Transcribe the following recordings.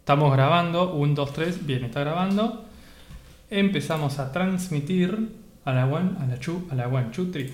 Estamos grabando, 1, 2, 3, bien, está grabando. Empezamos a transmitir a la one, a la chu, a la one, chu, tri.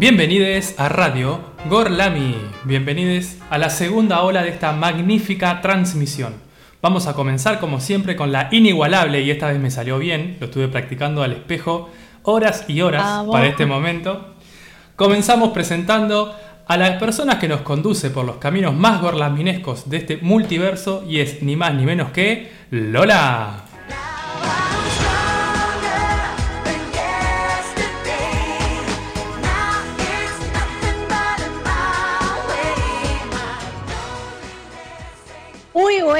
Bienvenidos a Radio Gorlami. Bienvenidos a la segunda ola de esta magnífica transmisión. Vamos a comenzar como siempre con la inigualable y esta vez me salió bien, lo estuve practicando al espejo horas y horas Vamos. para este momento. Comenzamos presentando a las personas que nos conduce por los caminos más gorlaminescos de este multiverso y es ni más ni menos que Lola.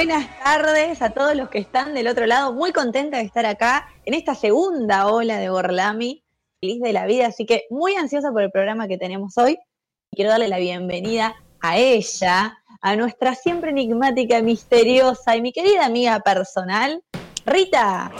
Buenas tardes a todos los que están del otro lado. Muy contenta de estar acá en esta segunda ola de Borlami. Feliz de la vida, así que muy ansiosa por el programa que tenemos hoy. Quiero darle la bienvenida a ella, a nuestra siempre enigmática, misteriosa y mi querida amiga personal, Rita.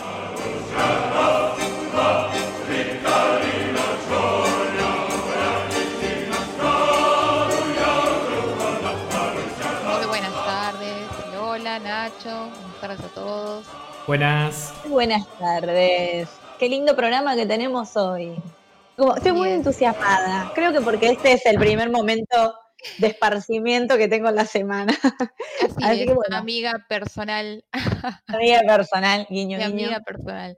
Buenas. Buenas tardes. Qué lindo programa que tenemos hoy. Como- estoy muy entusiasmada. Creo que porque este es el primer momento de esparcimiento que tengo en la semana. Así, Así es, que bueno. amiga personal, Amiga personal, guiño, mi guiño. amiga personal.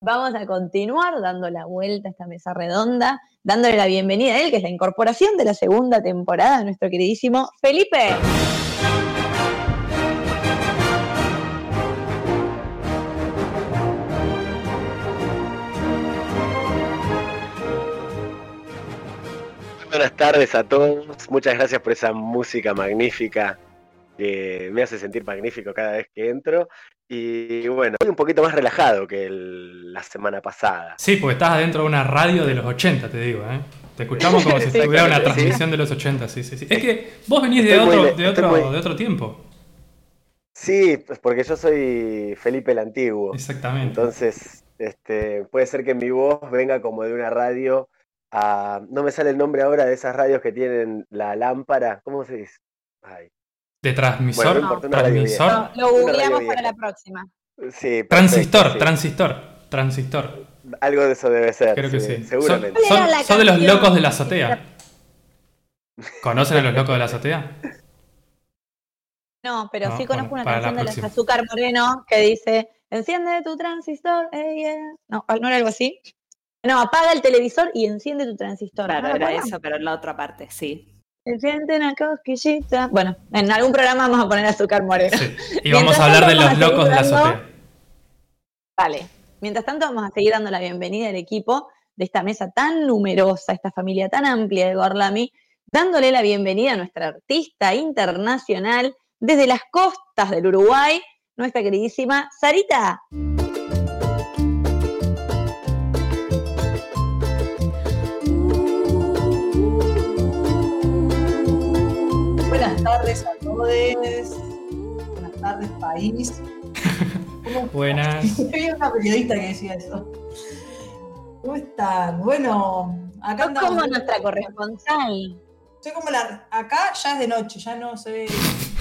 Vamos a continuar dando la vuelta a esta mesa redonda, dándole la bienvenida a él, que es la incorporación de la segunda temporada, nuestro queridísimo Felipe. Buenas tardes a todos. Muchas gracias por esa música magnífica que me hace sentir magnífico cada vez que entro. Y bueno, estoy un poquito más relajado que el- la semana pasada. Sí, porque estás adentro de una radio de los 80, te digo, ¿eh? Te escuchamos como si estuviera una sí. transmisión de los 80, sí, sí, sí. Es que vos venís de Estoy otro, de otro, muy- de otro tiempo. Sí, pues porque yo soy Felipe el Antiguo. Exactamente. Entonces, este, puede ser que mi voz venga como de una radio a... No me sale el nombre ahora de esas radios que tienen la lámpara. ¿Cómo se dice? Ay, de transmisor, Bueno, no transmisor. Lo, googleamos para la próxima. sí, perfecto, transistor, sí. transistor, transistor. Algo de eso debe ser. Creo que sí. Seguramente. Son, ¿Cuál era son- la son de los locos de la azotea. ¿Conocen a los locos de la azotea? No, pero No, sí conozco bueno, una la canción de próxima. Azúcar Moreno que dice, enciende tu transistor, eh, yeah". No, ¿no era algo así? No, apaga el televisor y enciende tu transistor. Claro, ¿No lo era eso, pero en la otra parte, sí. Enciende una cosquillita. Bueno, en algún programa vamos a poner Azúcar Moreno. Sí. Y vamos Mientras a hablar de los locos de la azotea. Vale. Mientras tanto, vamos a seguir dando la bienvenida al equipo de esta mesa tan numerosa, esta familia tan amplia de Gorlami, dándole la bienvenida a nuestra artista internacional desde las costas del Uruguay, nuestra queridísima Sarita. Tardes a todos. Buenas tardes, país. ¿Cómo- Buenas. Había una periodista que decía eso. ¿Cómo están? Bueno, acá Sos andamos. como nuestra corresponsal. Soy como la. Acá ya es de noche, ya no sé.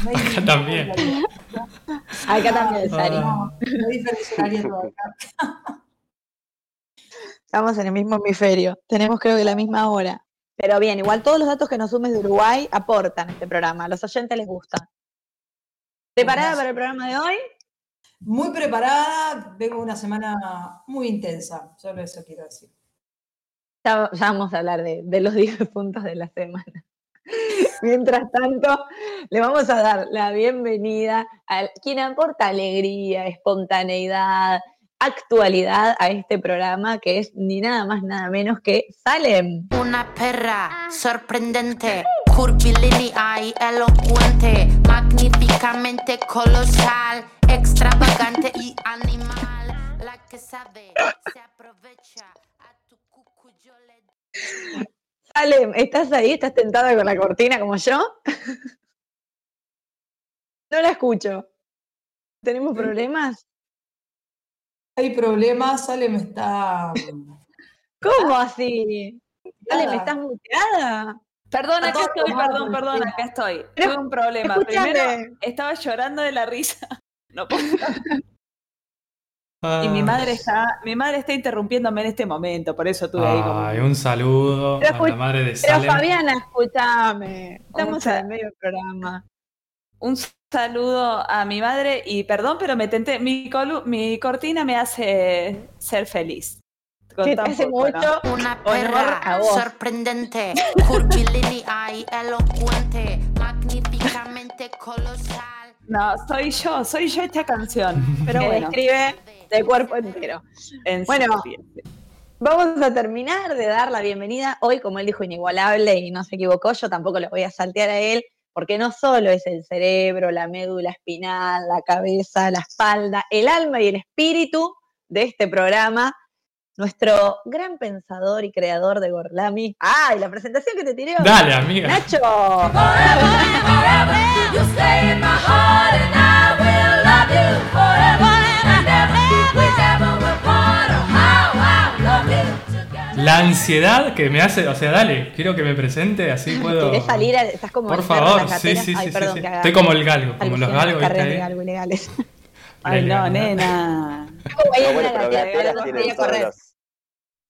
No hay Acá también. Acá también, Sari. Ah. No, no hay diferencia horaria todavía. Estamos en el mismo hemisferio. Tenemos creo que la misma hora. Pero bien, igual todos los datos que nos sumes de Uruguay aportan a este programa. A los oyentes les gusta. ¿Preparada Buenas. para el programa de hoy? Muy preparada, vengo una semana muy intensa, solo eso quiero decir. Ya, ya vamos a hablar de, de los 10 puntos de la semana. Mientras tanto, le vamos a dar la bienvenida a quien aporta alegría, espontaneidad, actualidad a este programa que es ni nada más nada menos que Salem. Una perra sorprendente, curvilínea y elocuente, magníficamente colosal, extravagante y animal. La que sabe se aprovecha. A tu cucu yo le Ale, ¿estás ahí? ¿Estás tentada con la cortina como yo? No la escucho. ¿Tenemos problemas? Hay problemas, Ale me está. ¿Cómo así? Ale, ¿me estás muteada? Perdón, Está acá estoy, perdón, perdón, acá estoy. Pero, Tuve un problema. Primero estaba llorando de la risa. No puedo- Y mi Ah. madre está, mi madre está interrumpiéndome en este momento, por eso tuve ahí como. Ay, un saludo Pero a la escu- madre de Pero Salem. Fabiana, escúchame. Estamos en el medio del programa. Un saludo a mi madre y perdón, pero me tenté. Mi, colu- mi cortina me hace ser feliz. Hace poco, ¿no? mucho Una perra sorprendente, curvilínea y elocuente, magníficamente colosal. No, soy yo, soy yo esta canción. Pero que bueno, describe de cuerpo entero. en Bueno. Vamos a terminar de dar la bienvenida. Hoy, como él dijo, inigualable y no se equivocó, yo tampoco lo voy a saltear a él, porque no solo es el cerebro, la médula espinal, la cabeza, la espalda, el alma y el espíritu de este programa, nuestro gran pensador y creador de Gorlami. ¡Ay, la presentación que te tiré! hoy! Dale, amiga. ¡Nacho! Ansiedad que me hace, o sea, dale, quiero que me presente, así puedo. ¿Querés salir? Estás como Por favor, sí, sí, Ay, sí, perdón, sí. Estoy como el galgo, como los galgos. de galgo ilegales. Ay, no, nena. Todos los,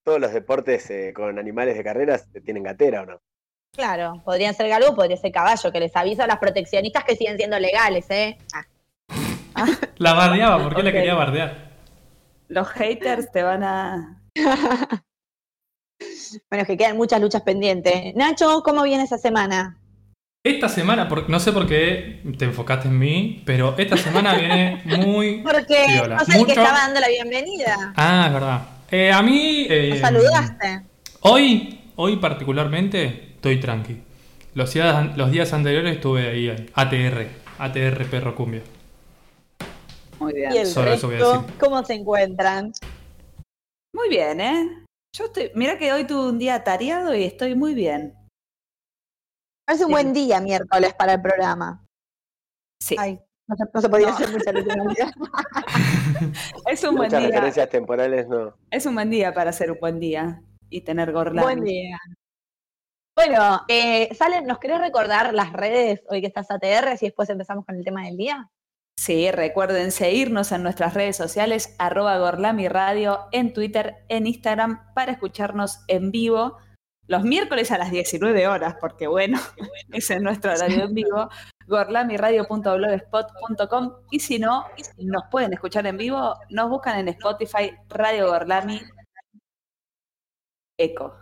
todos los deportes eh, con animales de carreras eh, tienen gatera o no. Claro, podrían ser galgo, podría ser caballo, que les aviso a las proteccionistas que siguen siendo legales, ¿eh? Ah, La bardeaba, ¿por qué la quería bardear? Los haters te van a. bueno, es que quedan muchas luchas pendientes. Nacho, ¿cómo viene esa semana? Esta semana, por- no sé por qué te enfocaste en mí, pero esta semana viene muy. Porque no sé el que Mucho- estaba dando la bienvenida. Ah, es verdad. Eh, a mí. eh, Nos saludaste. Hoy, hoy particularmente, estoy tranqui. Los días, los días anteriores estuve ahí, ahí, ATR, ATR Perro Cumbia. Muy bien. Y el Solo eso voy a resto, decir. ¿cómo se encuentran? Muy bien, ¿eh? Yo estoy. Mira que hoy tuve un día tareado y estoy muy bien. Es un Sí. buen día miércoles para el programa. Sí. Ay, no se, no se podía No. hacer mucha literalidad. Es un buen Muchas día. referencias temporales no. Es un buen día para hacer un buen día y tener gorlami. Buen día. Bueno, eh, Salen, ¿nos querés recordar las redes hoy que estás ATR? Si después empezamos con el tema del día. Sí, recuerden seguirnos en nuestras redes sociales, arroba Gorlami Radio, en Twitter, en Instagram, para escucharnos en vivo los miércoles a las 19 horas, porque bueno, ese es nuestro horario en vivo, gorlamiradio.blogspot.com y si no, nos pueden escuchar en vivo, nos buscan en Spotify, Radio Gorlami, Eco.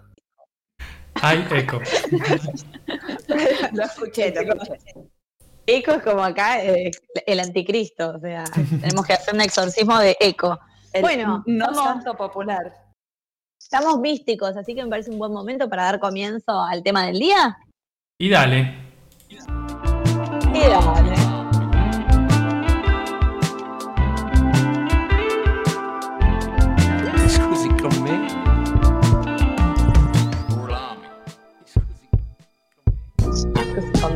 Ay, eco. Lo escuché, lo escuché. Eco es como acá eh, el anticristo, o sea, tenemos que hacer un exorcismo de eco. El Bueno, no vamos. santo popular. Estamos místicos, así que me parece un buen momento para dar comienzo al tema del día. Y dale. Y dale. Scusi con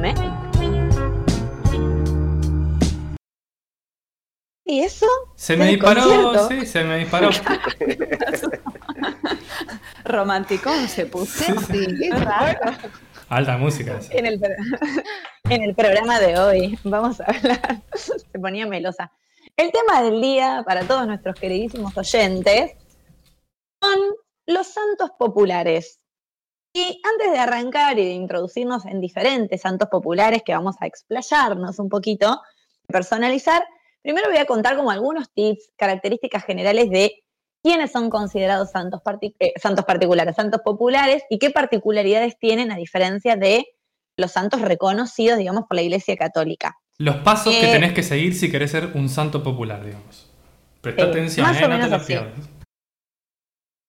me? ¿Y eso? Se me ¿El disparó, concierto? sí, se me disparó. Romanticón se puso. Sexy. Alta música esa. En el, en el programa de hoy vamos a hablar, se ponía melosa. El tema del día para todos nuestros queridísimos oyentes son los santos populares. Y antes de arrancar y de introducirnos en diferentes santos populares que vamos a explayarnos un poquito, personalizar, primero voy a contar como algunos tips, características generales de quiénes son considerados santos, partic- eh, santos particulares, santos populares y qué particularidades tienen a diferencia de los santos reconocidos, digamos, por la Iglesia Católica. Los pasos que Eh, tenés que seguir si querés ser un santo popular, digamos. Presta Eh, atención, más eh, o no te menos la pierdas.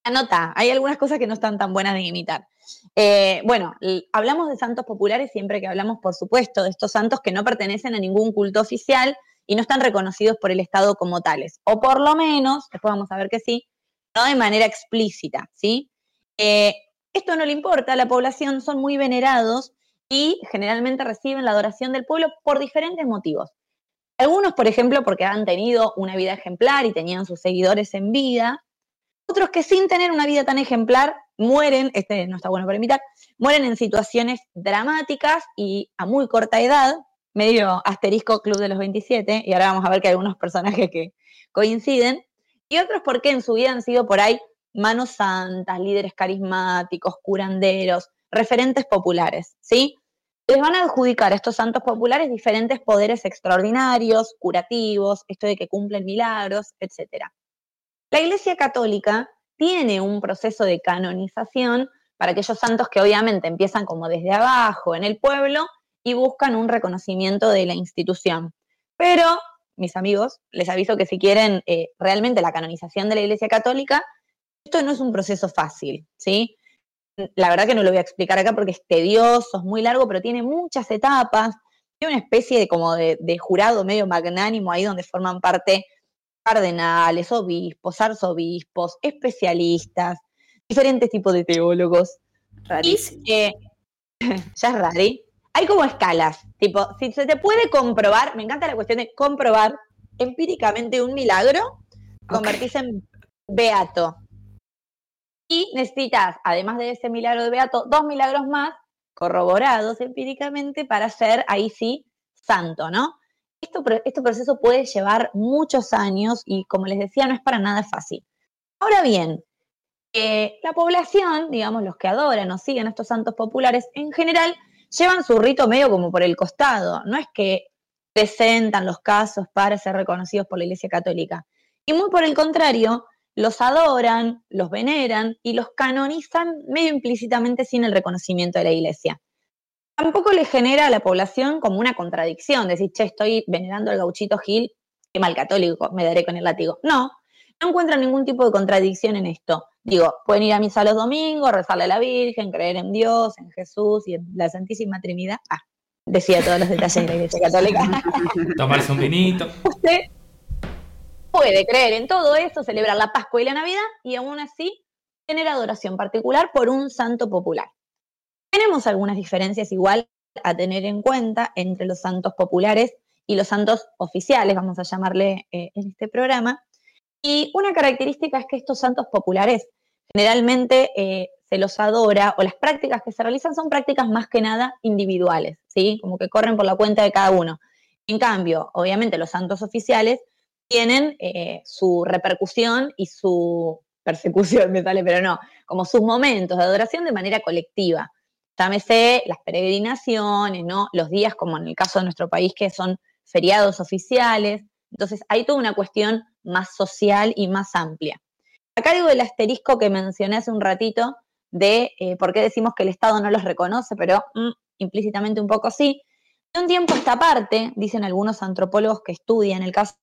Anota, hay algunas cosas que no están tan buenas de imitar. Eh, bueno, hablamos de santos populares siempre que hablamos, por supuesto, de estos santos que no pertenecen a ningún culto oficial y no están reconocidos por el Estado como tales. O por lo menos, después vamos a ver que sí, no de manera explícita, ¿sí? Eh, Esto no le importa a la población, son muy venerados y generalmente reciben la adoración del pueblo por diferentes motivos. Algunos, por ejemplo, porque han tenido una vida ejemplar y tenían sus seguidores en vida. Otros que sin tener una vida tan ejemplar mueren, este no está bueno para imitar, mueren en situaciones dramáticas y a muy corta edad, medio asterisco Club de los 27, y ahora vamos a ver que hay algunos personajes que coinciden, y otros porque en su vida han sido por ahí manos santas, líderes carismáticos, curanderos, referentes populares, ¿sí? Les van a adjudicar a estos santos populares diferentes poderes extraordinarios, curativos, esto de que cumplen milagros, etc. La Iglesia Católica tiene un proceso de canonización para aquellos santos que obviamente empiezan como desde abajo en el pueblo y buscan un reconocimiento de la institución. Pero, mis amigos, les aviso que si quieren eh, realmente la canonización de la Iglesia Católica, esto no es un proceso fácil, ¿sí? La verdad que no lo voy a explicar acá porque es tedioso, es muy largo, pero tiene muchas etapas. Tiene una especie de como de, de jurado medio magnánimo ahí donde forman parte cardenales, obispos, arzobispos, especialistas, diferentes tipos de teólogos. Y, eh, ya es rari. Hay como escalas, tipo, si se te puede comprobar, me encanta la cuestión de comprobar empíricamente un milagro, convertirse en beato. Y necesitas, además de ese milagro de beato, dos milagros más corroborados empíricamente para ser ahí sí santo, ¿no? Esto, este proceso puede llevar muchos años y como les decía, no es para nada fácil. Ahora bien, eh, la población, digamos, los que adoran o siguen a estos santos populares, en general llevan su rito medio como por el costado. No es que presentan los casos para ser reconocidos por la Iglesia Católica. Y muy por el contrario, los adoran, los veneran y los canonizan medio implícitamente sin el reconocimiento de la Iglesia tampoco le genera a la población como una contradicción, decir, che, estoy venerando al gauchito Gil, qué mal católico, me daré con el látigo. No, no encuentran ningún tipo de contradicción en esto. Digo, pueden ir a misa los domingos, rezarle a la Virgen, creer en Dios, en Jesús y en la Santísima Trinidad. Ah, decía todos los detalles de la Iglesia Católica. Tomarse un vinito. Usted puede creer en todo eso, celebrar la Pascua y la Navidad y aún así tener adoración particular por un santo popular. Tenemos algunas diferencias igual a tener en cuenta entre los santos populares y los santos oficiales, vamos a llamarle eh, en este programa. Y una característica es que estos santos populares generalmente eh, se los adora o las prácticas que se realizan son prácticas más que nada individuales, ¿sí? Como que corren por la cuenta de cada uno. En cambio, obviamente los santos oficiales tienen eh, su repercusión y su persecución, me sale, pero no, como sus momentos de adoración de manera colectiva. Llámese las peregrinaciones, ¿no? Los días, como en el caso de nuestro país, que son feriados oficiales. Entonces, hay toda una cuestión más social y más amplia. Acá digo el asterisco que mencioné hace un ratito de eh, por qué decimos que el Estado no los reconoce, pero mm, implícitamente un poco sí. De un tiempo a esta parte, dicen algunos antropólogos que estudian el caso,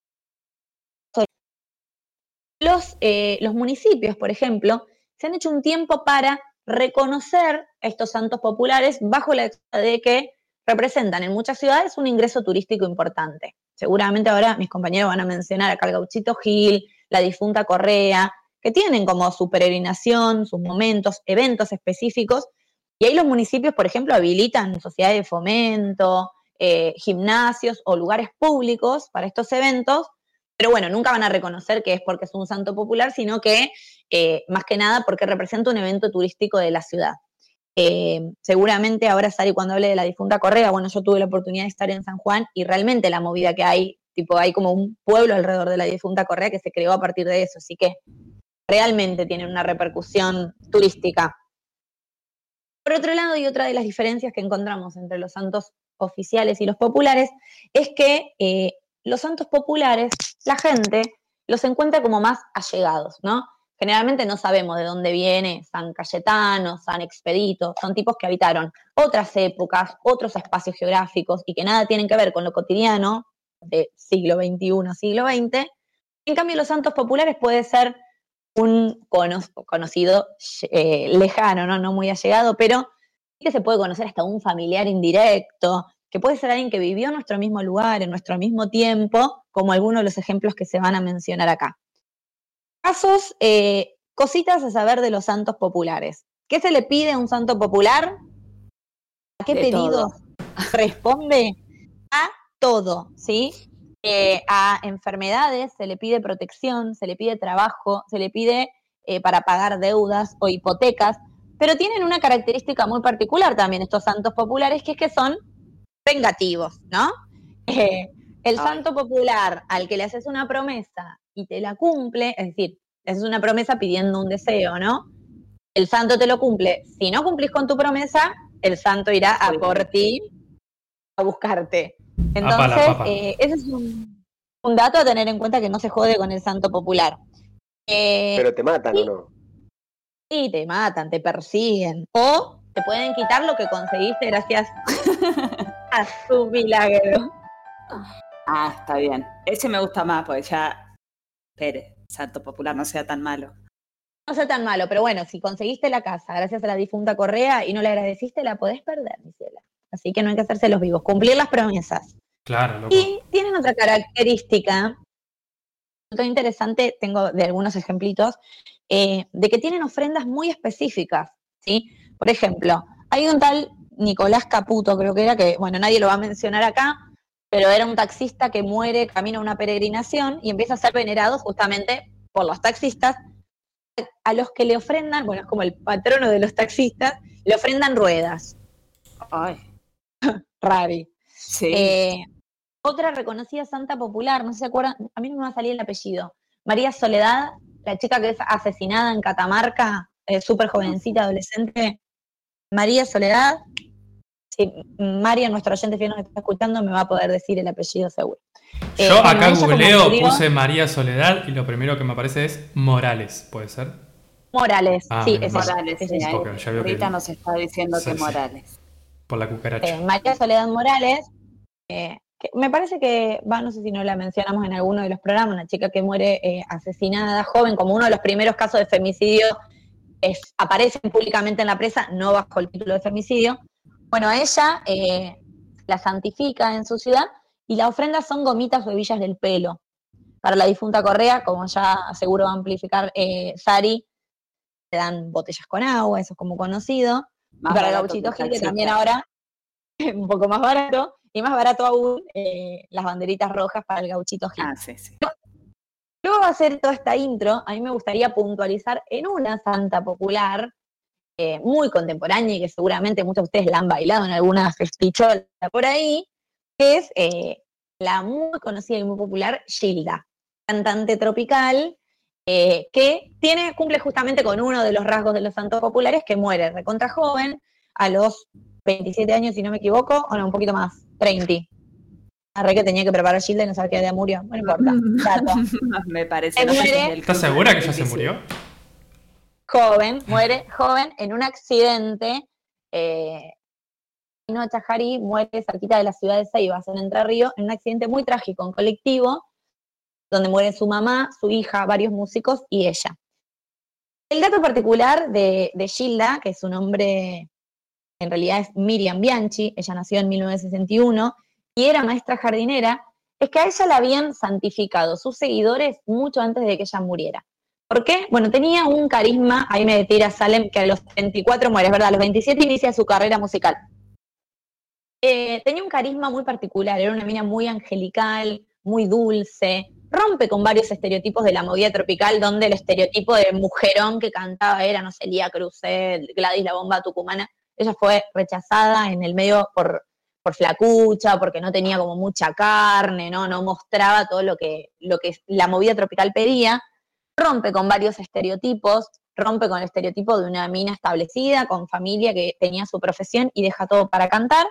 los, eh, los municipios, por ejemplo, se han hecho un tiempo para reconocer estos santos populares bajo la de que representan en muchas ciudades un ingreso turístico importante. Seguramente ahora mis compañeros van a mencionar acá el Gil, la difunta Correa, que tienen como su peregrinación, sus momentos, eventos específicos, y ahí los municipios, por ejemplo, habilitan sociedades de fomento, eh, gimnasios o lugares públicos para estos eventos, pero bueno, nunca van a reconocer que es porque es un santo popular, sino que eh, más que nada porque representa un evento turístico de la ciudad. Eh, seguramente ahora, Sari, cuando hable de la difunta Correa, bueno, yo tuve la oportunidad de estar en San Juan y realmente la movida que hay, tipo, hay como un pueblo alrededor de la difunta Correa que se creó a partir de eso, así que realmente tiene una repercusión turística. Por otro lado, y otra de las diferencias que encontramos entre los santos oficiales y los populares es que eh, los santos populares, la gente los encuentra como más allegados, ¿no? Generalmente no sabemos de dónde viene San Cayetano, San Expedito, son tipos que habitaron otras épocas, otros espacios geográficos y que nada tienen que ver con lo cotidiano de siglo XXI, siglo XX. En cambio, los santos populares puede ser un conocido eh, lejano, ¿no? no muy allegado, pero que se puede conocer hasta un familiar indirecto, que puede ser alguien que vivió en nuestro mismo lugar, en nuestro mismo tiempo, como algunos de los ejemplos que se van a mencionar acá. Casos, eh, cositas a saber de los santos populares. ¿Qué se le pide a un santo popular? ¿A qué De pedido responde? A todo, ¿sí? Eh, a enfermedades se le pide protección, se le pide trabajo, se le pide eh, para pagar deudas o hipotecas, pero tienen una característica muy particular también estos santos populares, que es que son vengativos, ¿no? Eh, el Ay. santo popular al que le haces una promesa y te la cumple, es decir, le haces una promesa pidiendo un deseo, ¿no? El santo te lo cumple. Si no cumplís con tu promesa, el santo irá a por ti a buscarte. Entonces, eh, ese es un, un dato a tener en cuenta que no se jode con el santo popular. Eh, Pero te matan sí. o no. Sí, te matan, te persiguen. O te pueden quitar lo que conseguiste gracias a su milagro. Ah, está bien. Ese me gusta más, porque ya. Espere, Santo Popular no sea tan malo. No sea tan malo, pero bueno, si conseguiste la casa gracias a la difunta Correa y no le agradeciste, la podés perder, mi ciela. Así que no hay que hacerse los vivos, cumplir las promesas. Claro, loco. Y tienen otra característica, muy interesante, tengo de algunos ejemplitos, eh, de que tienen ofrendas muy específicas, ¿sí? Por ejemplo, hay un tal Nicolás Caputo, creo que era, que, bueno, nadie lo va a mencionar acá, pero era un taxista que muere camino a una peregrinación y empieza a ser venerado justamente por los taxistas, a los que le ofrendan, bueno, es como el patrono de los taxistas, le ofrendan ruedas, Ay, Ravi. sí. Eh, otra reconocida santa popular, no sé si se acuerdan, a mí no me va a salir el apellido. María Soledad, la chica que es asesinada en Catamarca, eh, súper jovencita, adolescente. María Soledad, si María, nuestro oyente fiel nos está escuchando, me va a poder decir el apellido seguro. Eh, Yo bueno, acá googleo, puse María Soledad y lo primero que me aparece es Morales, ¿puede ser? Morales, Ah, sí, es Morales, es sí, ella. ahí Ok, ya veo que- Rita nos está diciendo Sí, que sí. Morales. Por la cucaracha. Eh, María Soledad Morales, eh, que me parece que, va, no sé si no la mencionamos en alguno de los programas, una chica que muere eh, asesinada joven, como uno de los primeros casos de femicidio, aparecen públicamente en la presa, no bajo el título de femicidio. Bueno, ella la santifica en su ciudad y la ofrenda son gomitas o hebillas del pelo. Para la difunta Correa, como ya seguro va a amplificar Sari, le dan botellas con agua, eso es como conocido. Más para gauchito Gil, que también ahora es un poco más barato, y más barato aún eh, las banderitas rojas para el gauchito Gil. Ah, sí, sí. Luego de hacer toda esta intro, a mí me gustaría puntualizar en una santa popular eh, muy contemporánea y que seguramente muchos de ustedes la han bailado en alguna festichola por ahí, que es eh, la muy conocida y muy popular Gilda, cantante tropical, eh, que tiene, cumple justamente con uno de los rasgos de los santos populares, que muere recontra joven, a los 27 años, si no me equivoco, o no, un poquito más, 30. Arre que tenía que preparar Gilda y no sabía qué día murió. No importa. dato. Me parece. No muere. ¿Estás segura que ya se 27. murió? joven, muere joven en un accidente. Eh, Nino Chajarí muere cerquita de la ciudad de Ceibas, en Entre Ríos, en un accidente muy trágico en colectivo, donde muere su mamá, su hija, varios músicos y ella. El dato particular de, de Gilda, que su nombre en realidad es Miriam Bianchi, ella nació en 1961 y era maestra jardinera, es que a ella la habían santificado sus seguidores mucho antes de que ella muriera. ¿Por qué? Bueno, tenía un carisma, ahí me tira Salem, que a los 24 muere, verdad, a los 27 inicia su carrera musical. Eh, tenía un carisma muy particular, era una mina muy angelical, muy dulce, rompe con varios estereotipos de la movida tropical, donde el estereotipo de mujerón que cantaba era, no sé, Lía Cruzet, Gladys la bomba tucumana, ella fue rechazada en el medio por, por flacucha, porque no tenía como mucha carne, no, no mostraba todo lo que, lo que la movida tropical pedía, rompe con varios estereotipos, rompe con el estereotipo de una mina establecida, con familia que tenía su profesión y deja todo para cantar.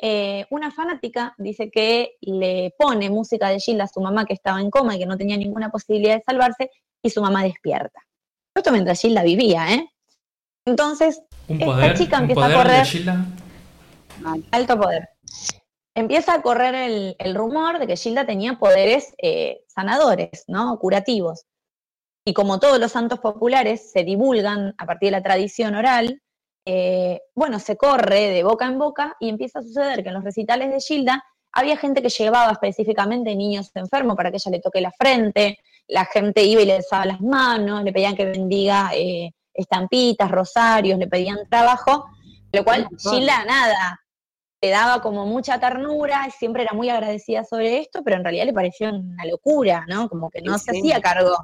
Eh, una fanática dice que le pone música de Gilda a su mamá que estaba en coma y que no tenía ninguna posibilidad de salvarse, y su mamá despierta. Esto mientras Gilda vivía, ¿eh? Entonces, Un Esta chica un empieza a poder de correr. Gilda. Mal. alto poder. Empieza a correr el, el rumor de que Gilda tenía poderes eh, sanadores, ¿no? Curativos. Y como todos los santos populares se divulgan a partir de la tradición oral, eh, bueno, se corre de boca en boca y empieza a suceder que en los recitales de Gilda había gente que llevaba específicamente niños enfermos para que ella le toque la frente, la gente iba y le besaba las manos, le pedían que bendiga eh, estampitas, rosarios, le pedían trabajo, lo cual Gilda nada, le daba como mucha ternura, siempre era muy agradecida sobre esto, pero en realidad le pareció una locura, ¿no? Como que no Sí, se sí. hacía cargo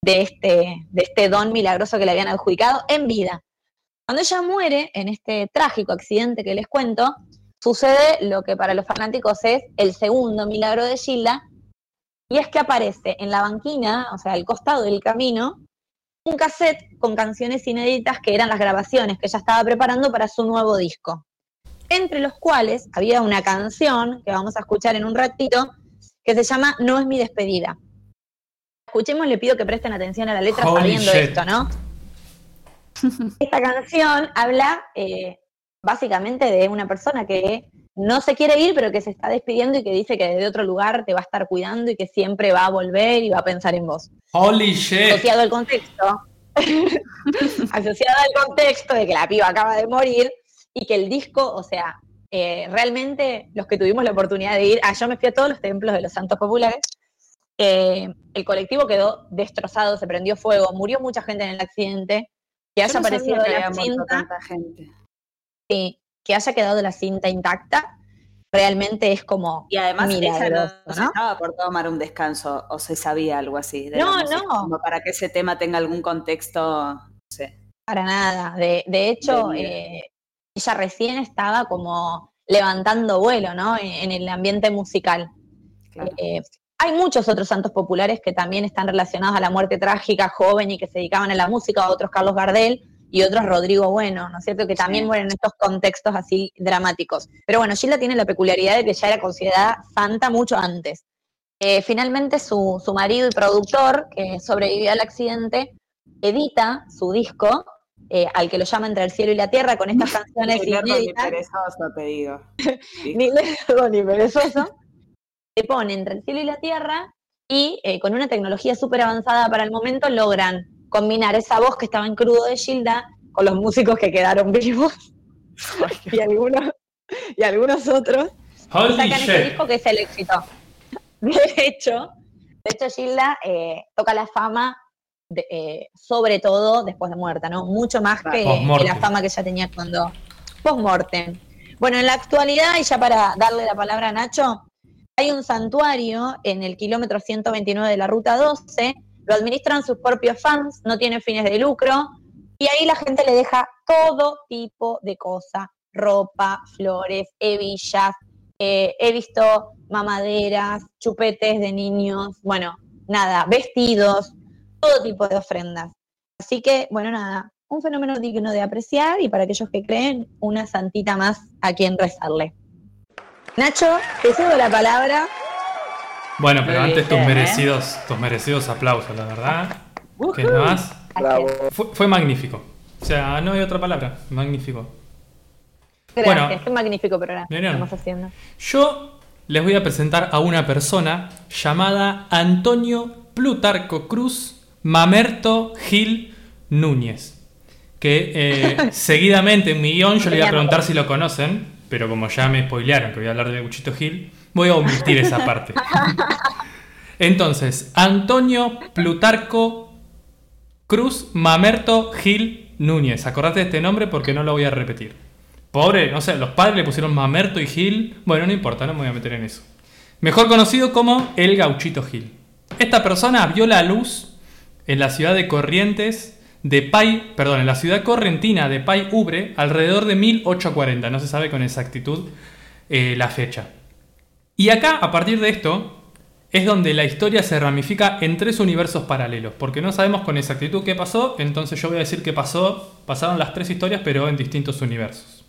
de este, de este don milagroso que le habían adjudicado en vida. Cuando ella muere en este trágico accidente que les cuento, sucede lo que para los fanáticos es el segundo milagro de Gilda, y es que aparece en la banquina, o sea, al costado del camino, un cassette con canciones inéditas que eran las grabaciones que ella estaba preparando para su nuevo disco. Entre los cuales había una canción que vamos a escuchar en un ratito que se llama No es mi despedida. Escuchemos, le pido que presten atención a la letra Holy sabiendo shit. esto, ¿no? Esta canción habla eh, básicamente de una persona que no se quiere ir, pero que se está despidiendo y que dice que desde otro lugar te va a estar cuidando y que siempre va a volver y va a pensar en vos. Holy shit. Asociado al contexto, asociado al contexto de que la piba acaba de morir y que el disco, o sea, eh, realmente los que tuvimos la oportunidad de ir, ah, yo me fui a todos los templos de los santos populares, eh, el colectivo quedó destrozado, se prendió fuego, murió mucha gente en el accidente, que haya no aparecido la cinta, tanta gente. sí, que haya quedado la cinta intacta, realmente es como Y además ella no, milagroso, se ¿no? estaba por tomar un descanso o se sabía algo así. de No, música, no. Como para que ese tema tenga algún contexto, no sé. Para nada. De, de hecho, De eh, ella recién estaba como levantando vuelo, ¿no? En, en el ambiente musical. Claro. Eh, hay muchos otros santos populares que también están relacionados a la muerte trágica, joven y que se dedicaban a la música, otros Carlos Gardel y otros Rodrigo Bueno, ¿no es cierto? Que también Sí. mueren en estos contextos así dramáticos. Pero bueno, Gilda tiene la peculiaridad de que ya era considerada santa mucho antes. Eh, finalmente su, su marido y productor, que sobrevivió al accidente, edita su disco, eh, al que lo llama Entre el cielo y la tierra, con estas canciones Ni lerdo ni inéditas perezoso, te digo. Ni lerdo ni perezoso, se pone entre el cielo y la tierra y eh, con una tecnología súper avanzada para el momento logran combinar esa voz que estaba en crudo de Gilda con los músicos que quedaron vivos y algunos, y algunos otros y Holy sacan este shit. disco que es el éxito. De hecho, de hecho Gilda eh, toca la fama de, eh, sobre todo después de muerta, ¿no? Mucho más que, la fama que ella tenía cuando post-mortem. Bueno, en la actualidad, y ya para darle la palabra a Nacho, hay un santuario en el kilómetro 129 de la ruta 12, lo administran sus propios fans, no tiene fines de lucro, y ahí la gente le deja todo tipo de cosas, ropa, flores, hebillas, eh, he visto mamaderas, chupetes de niños, bueno, nada, vestidos, todo tipo de ofrendas. Así que, bueno, nada, un fenómeno digno de apreciar y para aquellos que creen, una santita más a quien rezarle. Nacho, te cedo la palabra. Bueno, pero Muy antes tus ¿eh? merecidos, tus merecidos aplausos, la verdad. ¿Qué Ujú. más? Bravo. Fue, fue magnífico. O sea, no hay otra palabra. Magnífico. Gracias, Bueno. qué magnífico programa que estamos haciendo. Yo les voy a presentar a una persona llamada Antonio Plutarco Cruz Mamerto Gil Núñez. Que eh, seguidamente en mi guion yo le iba a preguntar si lo conocen, pero como ya me spoilearon que voy a hablar de Guchito Gil, voy a omitir esa parte. Entonces, Antonio Plutarco Cruz Mamerto Gil Núñez. Acordate de este nombre porque no lo voy a repetir. Pobre, no sé, los padres le pusieron Mamerto y Gil. Bueno, no importa, no me voy a meter en eso. Mejor conocido como el Gauchito Gil. Esta persona vio la luz en la ciudad de Corrientes de Pai, perdón, en la ciudad correntina de Pai Ubre alrededor de 1840. No se sabe con exactitud eh, la fecha. Y acá, a partir de esto, es donde la historia se ramifica en tres universos paralelos, porque no sabemos con exactitud qué pasó, entonces yo voy a decir que pasó, pasaron las tres historias, pero en distintos universos.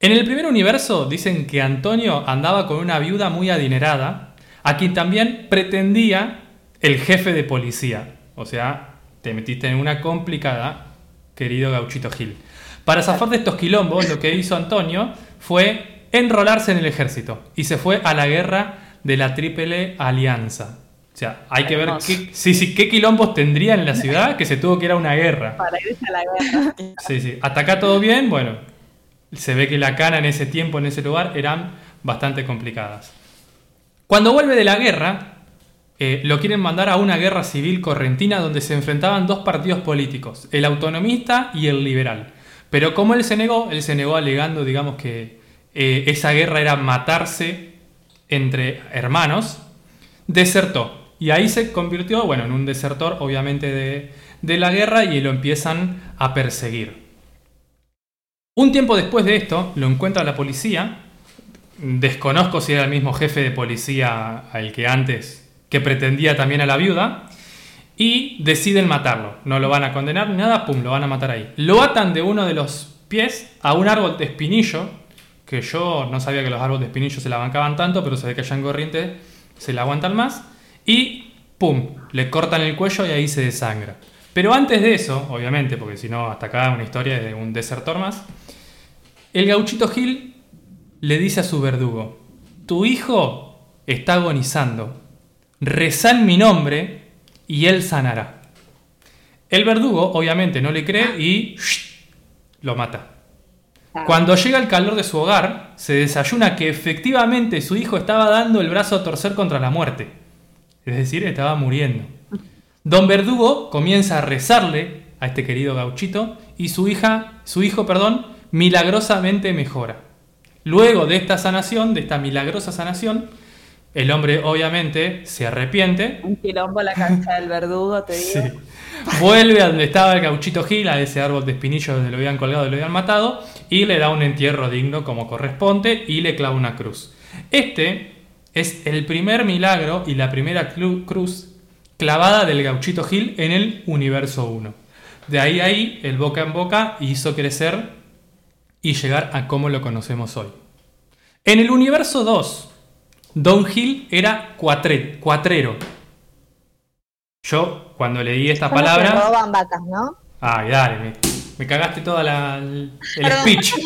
En el primer universo dicen que Antonio andaba con una viuda muy adinerada, a quien también pretendía el jefe de policía. O sea, te metiste en una complicada, querido Gauchito Gil. Para zafar de estos quilombos, lo que hizo Antonio fue enrolarse en el ejército y se fue a la guerra de la Triple Alianza. O sea, hay que ver qué, sí, sí, qué quilombos tendría en la ciudad que se tuvo que ir a una guerra. Para irse a la guerra. Sí, sí. Hasta acá todo bien, bueno. Se ve que la cana en ese tiempo, en ese lugar, eran bastante complicadas. Cuando vuelve de la guerra, eh, lo quieren mandar a una guerra civil correntina donde se enfrentaban dos partidos políticos, el autonomista y el liberal. Pero como él se negó, él se negó alegando, digamos, que eh, esa guerra era matarse entre hermanos, desertó. Y ahí se convirtió, bueno, en un desertor, obviamente, de, de la guerra y lo empiezan a perseguir. Un tiempo después de esto, lo encuentra la policía. Desconozco si era el mismo jefe de policía al que antes que pretendía también a la viuda, y deciden matarlo. No lo van a condenar ni nada, pum, lo van a matar ahí. Lo atan de uno de los pies a un árbol de espinillo, que yo no sabía que los árboles de espinillo se la bancaban tanto, pero se ve que allá en Corriente se la aguantan más, y pum, le cortan el cuello y ahí se desangra. Pero antes de eso, obviamente, porque si no, hasta acá una historia de un desertor más, el gauchito Gil le dice a su verdugo, tu hijo está agonizando, rezan mi nombre y él sanará. El verdugo obviamente no le cree y lo mata. Cuando llega el calor de su hogar, se desayuna que efectivamente su hijo estaba dando el brazo a torcer contra la muerte. Es decir, estaba muriendo. Don Verdugo comienza a rezarle a este querido gauchito y su hija, su hijo, perdón, milagrosamente mejora. Luego de esta sanación, de esta milagrosa sanación, el hombre obviamente se arrepiente. Un quilombo la cancha del verdugo, te digo. Vuelve a donde estaba el gauchito Gil, a ese árbol de espinillo donde lo habían colgado y lo habían matado, y le da un entierro digno como corresponde y le clava una cruz. Este es el primer milagro y la primera cruz clavada del gauchito Gil en el universo 1. De ahí a ahí, el boca en boca hizo crecer y llegar a como lo conocemos hoy. En el universo 2, Don Gil era cuatrero. Yo, cuando leí esta palabra. Que roban vacas, ¿no? Ay, dale, me, cagaste toda la, el, speech.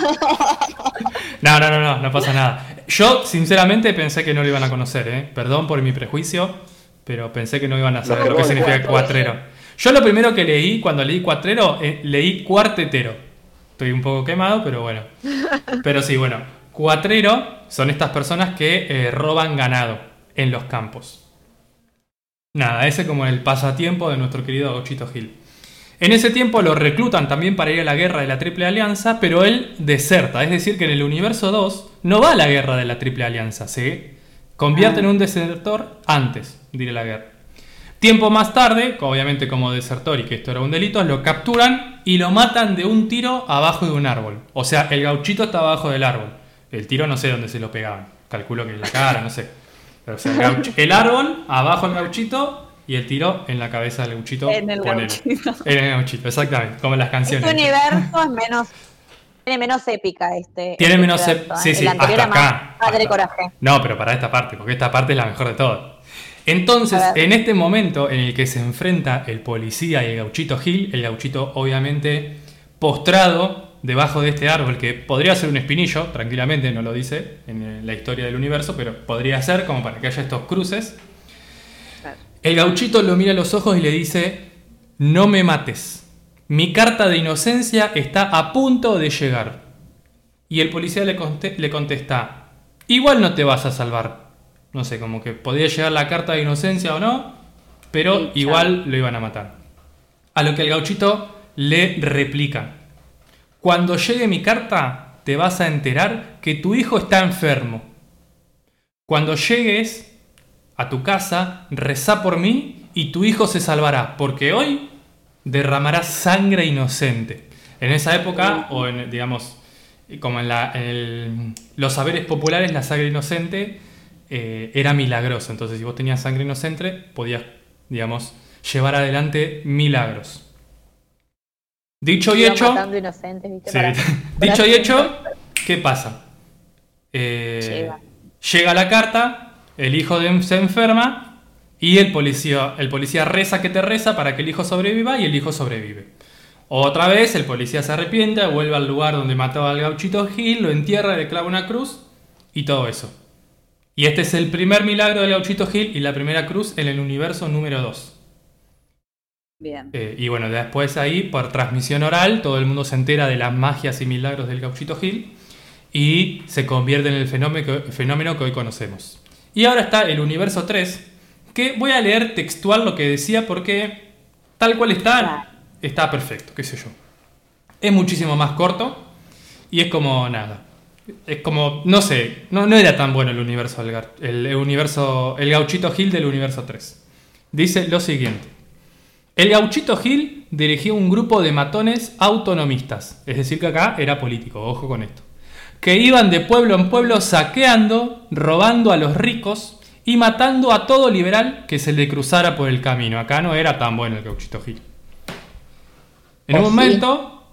No, no, no, no, no pasa nada. Yo, sinceramente, pensé que no lo iban a conocer, ¿eh? Perdón por mi prejuicio, pero pensé que no iban a saber lo que significa cuatrero. Yo lo primero que leí, cuando leí cuatrero, eh, leí cuartetero. Estoy un poco quemado, pero bueno. Pero sí, bueno. Cuatrero son estas personas que eh, roban ganado en los campos. Nada, ese como el pasatiempo de nuestro querido Gauchito Gil. En ese tiempo lo reclutan también para ir a la guerra de la Triple Alianza, pero él deserta. Es decir, que en el universo 2 no va a la guerra de la Triple Alianza, se convierte en un desertor antes de ir a la guerra. Tiempo más tarde, obviamente como desertor y que esto era un delito, lo capturan y lo matan de un tiro abajo de un árbol. O sea, el gauchito está abajo del árbol. El tiro no sé dónde se lo pegaban. Calculo que en la cara, no sé. Pero, el, árbol, abajo el gauchito y el tiro en la cabeza del gauchito. En el gauchito. En el gauchito, exactamente. Como en las canciones. Este universo es menos. Tiene menos épica este. Tiene este menos épica. Sí, sí, hasta acá. Padre coraje. No, pero para esta parte, porque esta parte es la mejor de todo. Entonces, en este momento en el que se enfrenta el policía y el gauchito Gil, el gauchito obviamente postrado debajo de este árbol, que podría ser un espinillo, tranquilamente no lo dice en la historia del universo, pero podría ser como para que haya estos cruces. El gauchito lo mira a los ojos y le dice, no me mates, mi carta de inocencia está a punto de llegar. Y el policía le, le contesta, igual no te vas a salvar. No sé, como que podría llegar la carta de inocencia o no, pero igual lo iban a matar. A lo que el gauchito le replica, cuando llegue mi carta, te vas a enterar que tu hijo está enfermo. Cuando llegues a tu casa, reza por mí y tu hijo se salvará, porque hoy derramarás sangre inocente. En esa época, o en, digamos, como en, los saberes populares, la sangre inocente eh, era milagrosa. Entonces, si vos tenías sangre inocente, podías, digamos, llevar adelante milagros. Dicho y hecho. dicho y hecho, ¿qué pasa? Eh, llega. la carta, el hijo de, se enferma y el policía, el policía reza que te reza para que el hijo sobreviva y el hijo sobrevive. Otra vez el policía se arrepiente, vuelve al lugar donde mató al gauchito Gil, lo entierra, le clava una cruz y todo eso. Y este es el primer milagro del gauchito Gil y la primera cruz en el universo número 2. Bien. Eh, y bueno, después ahí, por transmisión oral, todo el mundo se entera de las magias y milagros del gauchito Gil y se convierte en el fenómeno, fenómeno que hoy conocemos. Y ahora está el universo 3, que voy a leer textual lo que decía porque tal cual está, está perfecto, qué sé yo. Es muchísimo más corto y es como nada. Es como, no sé, no, no era tan bueno el universo, el, el universo, el gauchito Gil del universo 3. Dice lo siguiente. El gauchito Gil dirigió un grupo de matones autonomistas, es decir que acá era político, ojo con esto, que iban de pueblo en pueblo saqueando, robando a los ricos y matando a todo liberal que se le cruzara por el camino. Acá no era tan bueno el gauchito Gil. En un Oh, sí. momento,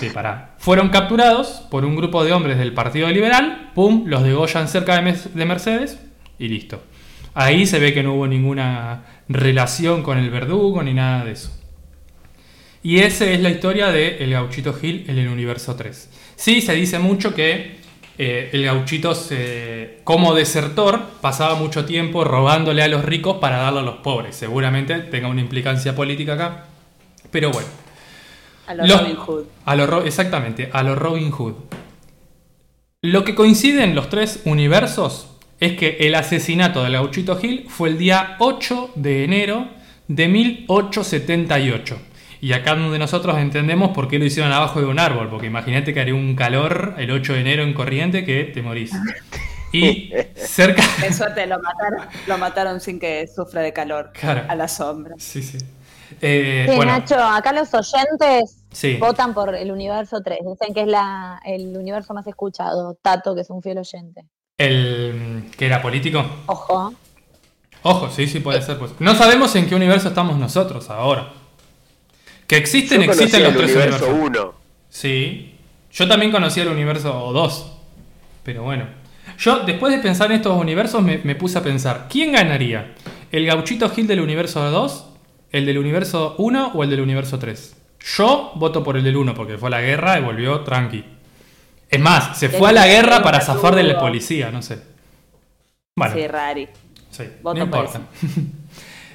sí, pará, fueron capturados por un grupo de hombres del Partido Liberal, pum, los degollan cerca de Mercedes y listo. Ahí se ve que no hubo ninguna relación con el verdugo ni nada de eso. Y esa es la historia de El Gauchito Gil en el universo 3. Sí, se dice mucho que eh, el gauchito, se- como desertor, pasaba mucho tiempo robándole a los ricos para darle a los pobres. Seguramente tenga una implicancia política acá. Pero bueno. A los Los- Robin Hood. A lo exactamente, a los Robin Hood. Lo que coincide en los tres universos es que el asesinato del gauchito Gil fue el día 8 de enero de 1878. Y acá donde nosotros entendemos por qué lo hicieron abajo de un árbol, porque imagínate que haría un calor el 8 de enero en corriente que te morís. Y cerca... Qué suerte, lo mataron, lo mataron sin que sufra de calor. Claro. A la sombra. Sí, sí. Eh, Sí, bueno, Nacho, acá los oyentes Sí. votan por el universo 3. Dicen que es la, el universo más escuchado. Tato, que es un fiel oyente. El que era político. Ojo. Ojo, sí, sí puede ser. Pues. No sabemos en qué universo estamos nosotros ahora. Que existen, Yo existen los el tres universo universos. 1. Sí. Yo también conocía el universo 2. Pero bueno. Yo, después de pensar en estos universos, me, me puse a pensar: ¿quién ganaría? ¿El gauchito Gil del universo 2? ¿El del universo 1 o el del universo 3? Yo voto por el del 1 porque fue a la guerra y volvió tranqui. Es más, se fue a la guerra para zafar de la policía, no sé. Bueno, Sí, Rari. Sí, no por importa.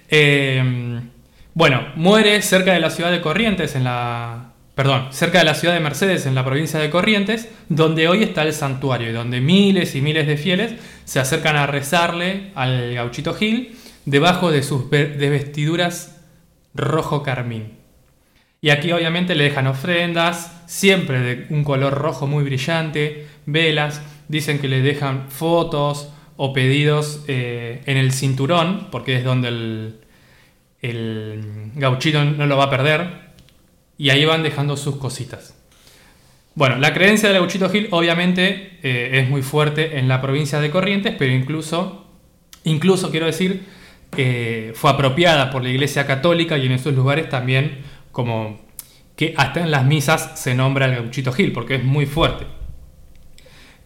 Eh, bueno, muere cerca de la ciudad de Corrientes, en la. Perdón, cerca de la ciudad de Mercedes, en la provincia de Corrientes, donde hoy está el santuario y donde miles y miles de fieles se acercan a rezarle al gauchito Gil debajo de sus de vestiduras rojo carmín. Y aquí obviamente le dejan ofrendas, siempre de un color rojo muy brillante, velas, dicen que le dejan fotos o pedidos eh, en el cinturón, porque es donde el, el gauchito no lo va a perder, y ahí van dejando sus cositas. Bueno, la creencia del gauchito Gil obviamente eh, es muy fuerte en la provincia de Corrientes, pero incluso, incluso quiero decir, eh, fue apropiada por la Iglesia Católica y en esos lugares también como que hasta en las misas se nombra el gauchito Gil, porque es muy fuerte.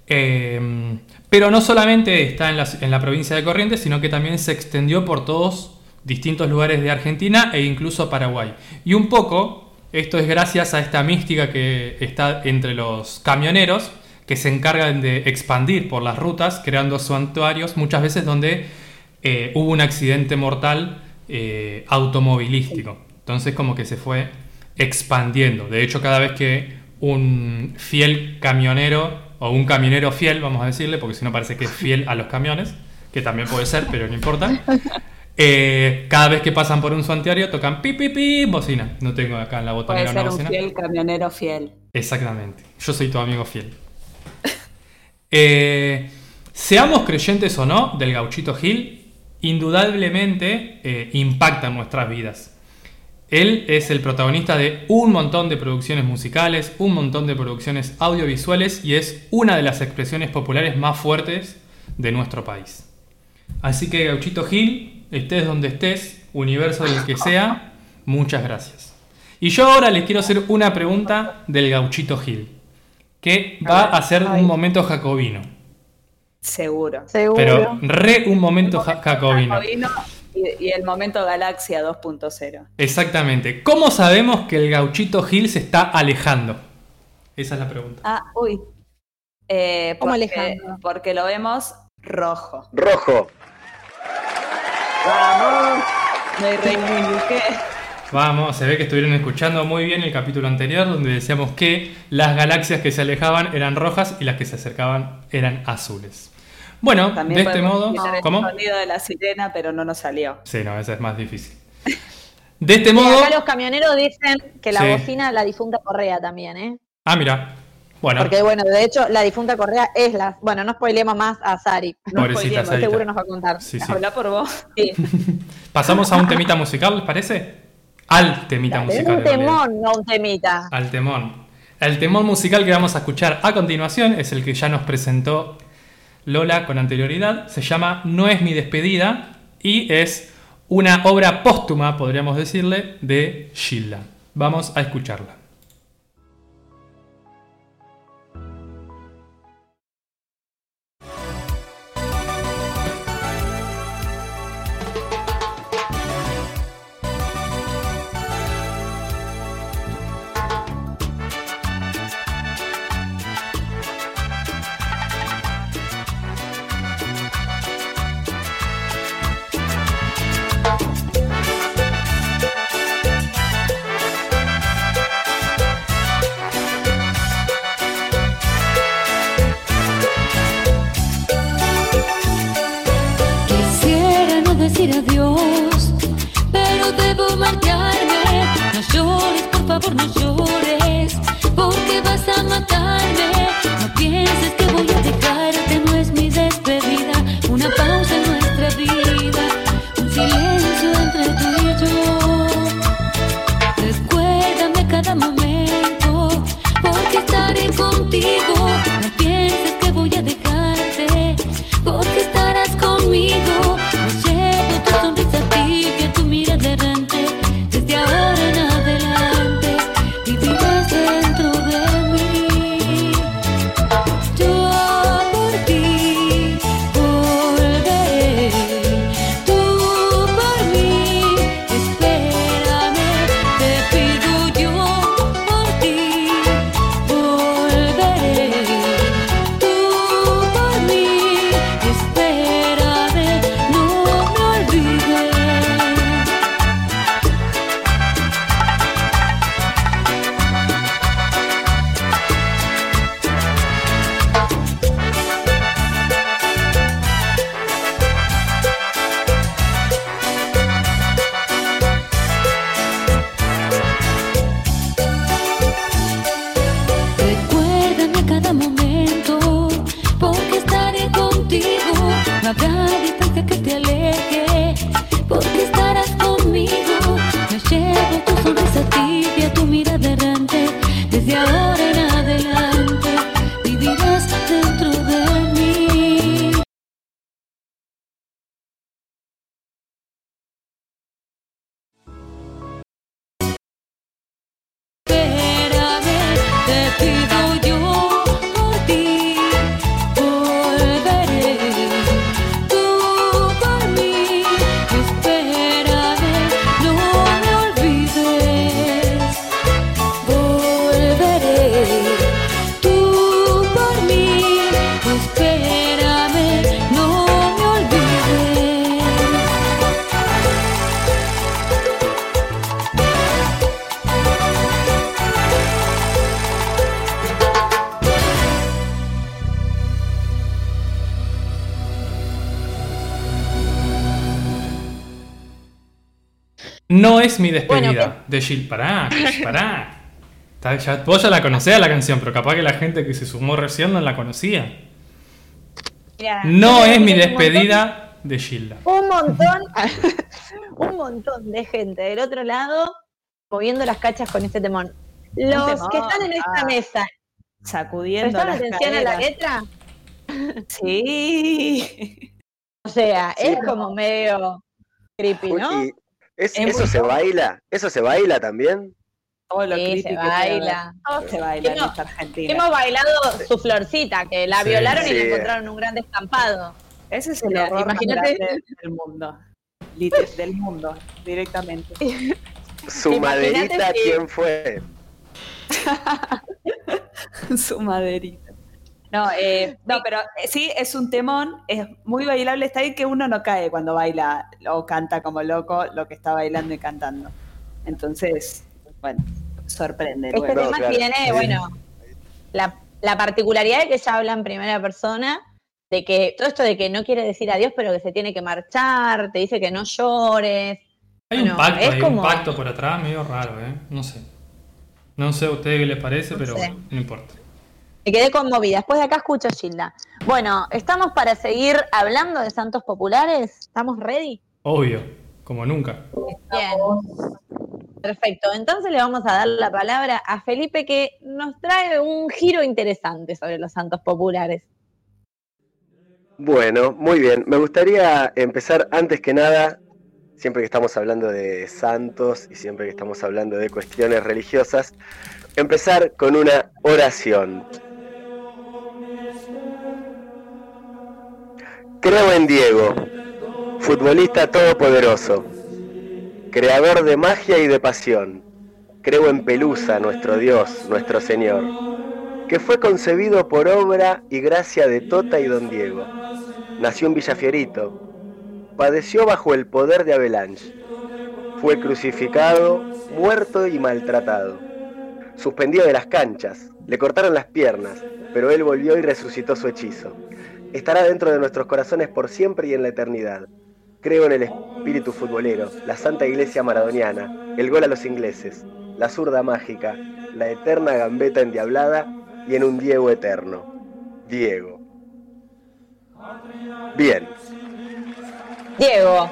Eh, pero no solamente está en la, en la provincia de Corrientes, sino que también se extendió por todos distintos lugares de Argentina e incluso Paraguay. Y un poco, esto es gracias a esta mística que está entre los camioneros, que se encargan de expandir por las rutas, creando santuarios, muchas veces donde eh, hubo un accidente mortal eh, automovilístico. Entonces como que se fue expandiendo. De hecho, cada vez que un fiel camionero, o un camionero fiel, vamos a decirle, porque si no parece que es fiel a los camiones, que también puede ser, pero no importa. eh, cada vez que pasan por un santuario tocan pi pi pi bocina. No tengo acá en la Puede botonera una ser un bocina. fiel camionero fiel. Exactamente. Yo soy tu amigo fiel. Eh, seamos creyentes o no del gauchito Gil, indudablemente eh, impacta en nuestras vidas. Él es el protagonista de un montón de producciones musicales, un montón de producciones audiovisuales y es una de las expresiones populares más fuertes de nuestro país. Así que Gauchito Gil, estés donde estés, universo del que sea, muchas gracias. Y yo ahora les quiero hacer una pregunta del Gauchito Gil, que va a ser un momento jacobino, Seguro. Seguro. pero re un momento ja- jacobino. Y, y el momento Galaxia 2.0. Exactamente. ¿Cómo sabemos que el Gauchito Gil se está alejando? Esa es la pregunta. Ah, uy. Eh, ¿Cómo porque, Alejandro? porque lo vemos rojo. Rojo. ¡Vamos! Me reivindiqué. Vamos, se ve que estuvieron escuchando muy bien el capítulo anterior donde decíamos que las galaxias que se alejaban eran rojas y las que se acercaban eran azules. Bueno, También de este modo, imitar el ¿cómo? sonido de la sirena, pero no nos salió. Sí, no, ese es más difícil. De este Y modo, acá los camioneros dicen que la Sí. bocina la difunta Correa también, ¿eh? ah, mira, bueno, Porque bueno, de hecho, la difunta Correa es la. Bueno, no spoilemos más a Sari. No Sarita. Seguro nos va a contar. Sí, sí. Habla por vos. Sí. Pasamos a un temita musical, ¿les parece? Al temita Es musical. un temón, no un temita. Al temón. El temón musical que vamos a escuchar a continuación es el que ya nos presentó Lola con anterioridad. Se llama No es mi despedida y es una obra póstuma, podríamos decirle, de Gilda. Vamos a escucharla. Es mi despedida Bueno, de Gil. Pará, pará. Ya- vos ya la conocés la canción, pero capaz que la gente que se sumó recién no la conocía. Mirá, No es mi despedida de Gilda. Un montón, un montón de gente del otro lado moviendo las cachas con este temón. Los temón, que están en esta ah. mesa, Sacudiendo ¿prestaron atención a la letra? Sí. O sea, Sí, es no. como medio creepy, ¿no? Uy, ¿es- Es ¿Eso se baila? ¿Eso se baila también? Todo lo Sí, se baila. se baila en Hemos- esta Argentina. Hemos bailado su florcita, que la Sí. violaron y le encontraron un gran descampado. Ese es el Mira, horror más imagínate- grande del mundo. Del mundo, directamente. ¿Su Imagínate maderita quién fue? Su maderita. No, eh, no, pero eh, sí, es un temón, es muy bailable. Está ahí que uno no cae cuando baila o canta como loco lo que está bailando y cantando. Entonces, bueno, sorprende. Este. No, tema claro. tiene, Sí. bueno, la, la particularidad de que ella habla en primera persona de que todo esto de que no quiere decir adiós, pero que se tiene que marchar, te dice que no llores. Hay Bueno, un pacto, es hay como- un pacto por atrás medio raro, ¿eh? No sé. No sé a ustedes qué les parece, No pero sé. no importa. Me quedé conmovida. Después de acá escucho a Gilda. Bueno, ¿estamos para seguir hablando de santos populares? ¿Estamos ready? Obvio, como nunca. Bien. Perfecto. Entonces le vamos a dar la palabra a Felipe que nos trae un giro interesante sobre los santos populares. Bueno, muy bien. Me gustaría empezar antes que nada, siempre que estamos hablando de santos y siempre que estamos hablando de cuestiones religiosas, empezar con una oración. Creo en Diego, futbolista todopoderoso, creador de magia y de pasión. Creo en Pelusa, nuestro Dios, nuestro Señor, que fue concebido por obra y gracia de Tota y Don Diego. Nació en Villafiorito, padeció bajo el poder de Avalanche, fue crucificado, muerto y maltratado, suspendido de las canchas, le cortaron las piernas, pero él volvió y resucitó su hechizo. Estará dentro de nuestros corazones por siempre y en la eternidad. Creo en el espíritu futbolero, la santa iglesia maradoniana, el gol a los ingleses, la zurda mágica, la eterna gambeta endiablada y en un Diego eterno. Diego. Bien, Diego.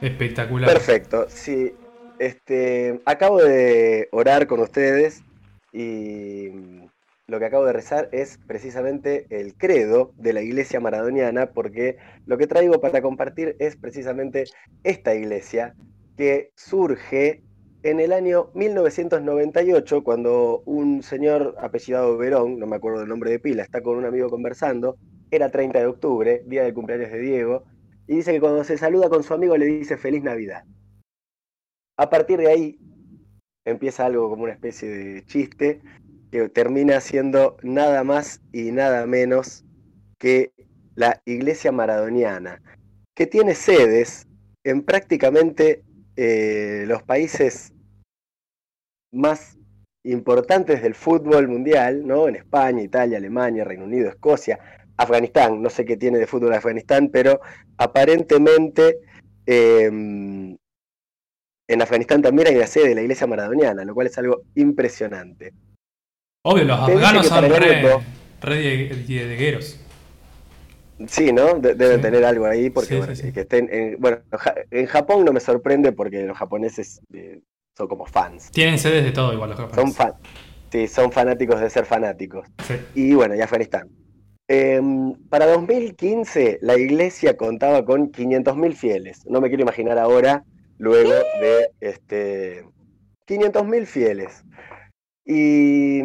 Espectacular. perfecto. Sí, este, acabo de orar con ustedes y lo que acabo de rezar es precisamente el credo de la iglesia maradoniana, porque lo que traigo para compartir es precisamente esta iglesia que surge en el año 1998, cuando un señor apellidado Verón, no me acuerdo del nombre de pila, está con un amigo conversando, era 30 de octubre, día del cumpleaños de Diego, y dice que cuando se saluda con su amigo le dice Feliz Navidad. A partir de ahí empieza algo como una especie de chiste que termina siendo nada más y nada menos que la iglesia maradoniana, que tiene sedes en prácticamente eh, los países más importantes del fútbol mundial, ¿no? En España, Italia, Alemania, Reino Unido, Escocia, Afganistán, no sé qué tiene de fútbol Afganistán, pero aparentemente eh, en Afganistán también hay la sede de la iglesia maradoniana, lo cual es algo impresionante. Obvio, los afganos son re, año- re die- diegueros. Sí, ¿no? De- deben Sí. tener algo ahí porque, Sí, bueno, sí, que estén en, bueno, en Japón no me sorprende porque los japoneses eh, son como fans. Tienen sedes de todo igual los Son japoneses. fan, sí, son fanáticos de ser fanáticos. Sí. Y bueno, y Afganistán. Em, para 2015 la iglesia contaba con 500.000 fieles. No me quiero imaginar ahora, luego de este 500.000 fieles. Y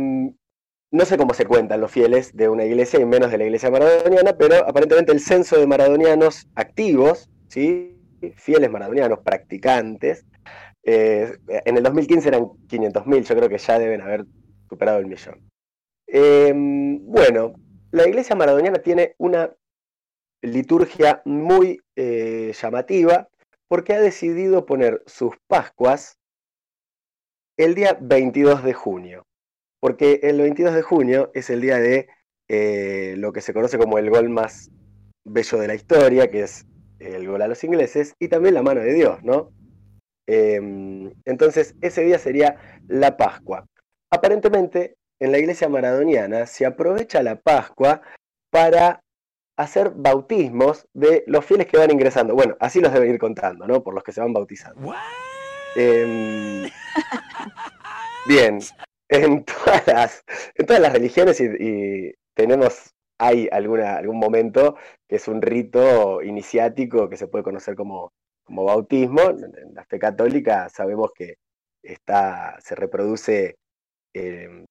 no sé cómo se cuentan los fieles de una iglesia y menos de la iglesia maradoniana, pero aparentemente el censo de maradonianos activos, ¿sí? fieles maradonianos, practicantes, eh, en el 2015 eran 500.000, yo creo que ya deben haber superado el millón. Em, bueno, la iglesia maradoniana tiene una liturgia muy eh, llamativa porque ha decidido poner sus Pascuas el día 22 de junio, porque el 22 de junio es el día de eh, lo que se conoce como el gol más bello de la historia, que es el gol a los ingleses, y también la mano de Dios, ¿no? Em, entonces, ese día sería la Pascua. Aparentemente, en la iglesia maradoniana se aprovecha la Pascua para hacer bautismos de los fieles que van ingresando. Bueno, así los deben ir contando, ¿no? Por los que se van bautizando. Em, bien, en todas las, en todas las religiones y, y tenemos, hay alguna, algún momento que es un rito iniciático que se puede conocer como, como bautismo. En la fe católica sabemos que está, se reproduce eh,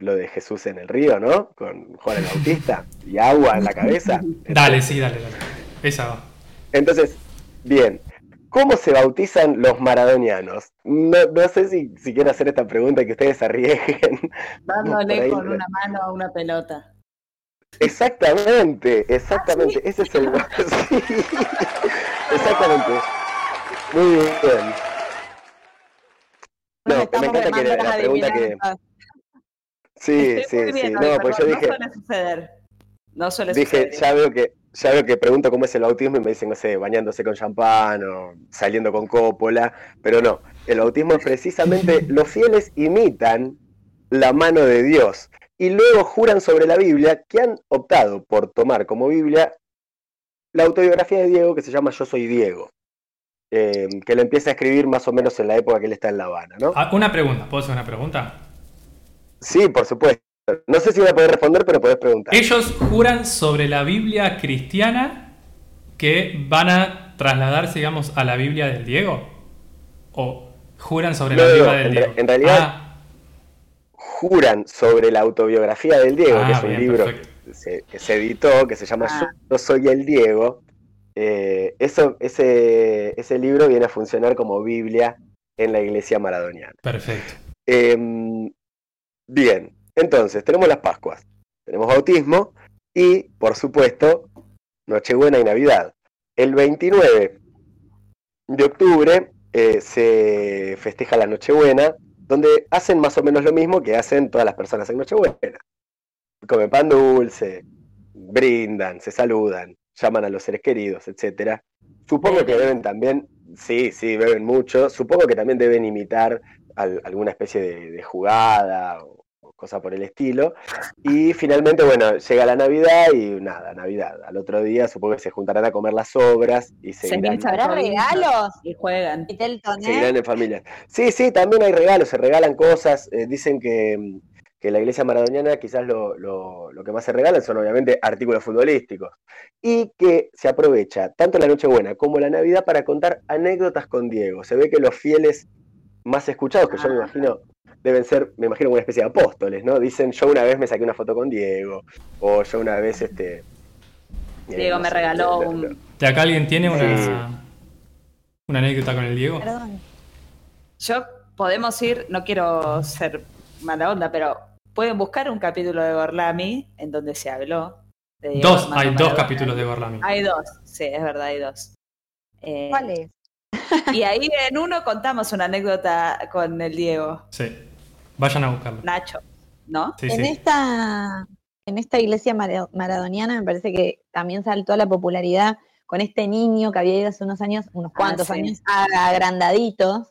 lo de Jesús en el río, ¿no? Con Juan el Bautista y agua en la cabeza. Dale, sí, dale, dale. Esa va. Entonces, bien, ¿cómo se bautizan los maradonianos? No, no sé si, si quiero hacer esta pregunta y que ustedes arriesguen. Dándole ahí, con una mano a una pelota. Exactamente, exactamente, ese es el... Sí, exactamente. Muy bien. No, me encanta que la, pregunta que. Sí, Estoy sí, muy sí. No, pues yo dije, No suele suceder. No suele dije, suceder. ya veo que, ya veo que pregunto cómo es el bautismo y me dicen, no sé, bañándose con champán o saliendo con cópola, pero no. El bautismo es precisamente los fieles imitan la mano de Dios y luego juran sobre la Biblia que han optado por tomar como Biblia la autobiografía de Diego que se llama Yo soy Diego, eh, que lo empieza a escribir más o menos en la época que él está en La Habana, ¿no? Ah, una pregunta, ¿puedo hacer una pregunta? Sí, por supuesto. No sé si voy a poder responder, pero podés preguntar. Ellos juran sobre la Biblia cristiana que van a trasladarse, digamos, a la Biblia del Diego. ¿O juran sobre No, la Biblia no, del en Diego? en realidad- Ah, juran sobre la autobiografía del Diego, Ah, que es un bien, libro perfecto. que se, que se editó, que se llama Ah. Yo soy el Diego. Eh, eso, ese, ese libro viene a funcionar como Biblia en la iglesia maradoniana. perfecto. Em, bien, entonces tenemos las Pascuas, tenemos bautismo y, por supuesto, Nochebuena y Navidad. El 29 de octubre eh, se festeja la Nochebuena, donde hacen más o menos lo mismo que hacen todas las personas en Nochebuena. Comen pan dulce, brindan, se saludan, llaman a los seres queridos, etcétera. Supongo que deben también, sí, sí, beben mucho. Supongo que también deben imitar al- alguna especie de, de jugada o cosa por el estilo. Y finalmente, bueno, llega la Navidad y nada, Navidad. Al otro día supongo que se juntarán a comer las sobras y Se seguirán, pinchan ¿Habrá regalos? Y juegan. Vitel Toné. seguirán en familia. Sí, sí, también hay regalos, se regalan cosas. eh, dicen que, que la iglesia maradoniana quizás lo, lo- lo que más se regalan son obviamente artículos futbolísticos. Y que se aprovecha tanto la Nochebuena como la Navidad para contar anécdotas con Diego. Se ve que los fieles más escuchados, que yo me Ah. imagino deben ser, me imagino, una especie de apóstoles, ¿no? Dicen, yo una vez me saqué una foto con Diego, o yo una vez, este... eh, Diego no me sé, regaló un. ¿De acá alguien tiene una, Sí. una anécdota con el Diego? Perdón. Yo podemos ir, no quiero ser mala onda, pero pueden buscar un capítulo de Gorlami en donde se habló. de Diego Dos, Armando hay dos capítulos de Gorlami. Hay dos, sí, es verdad, hay dos. Eh, ¿Cuál es? Y ahí en uno contamos una anécdota con el Diego, Sí. Vayan a buscarlo. Nacho, ¿no? Sí, en sí. esta en esta iglesia mara- maradoniana me parece que también saltó a la popularidad con este niño que había ido hace unos años, unos Ah, cuantos sí. años, agrandaditos,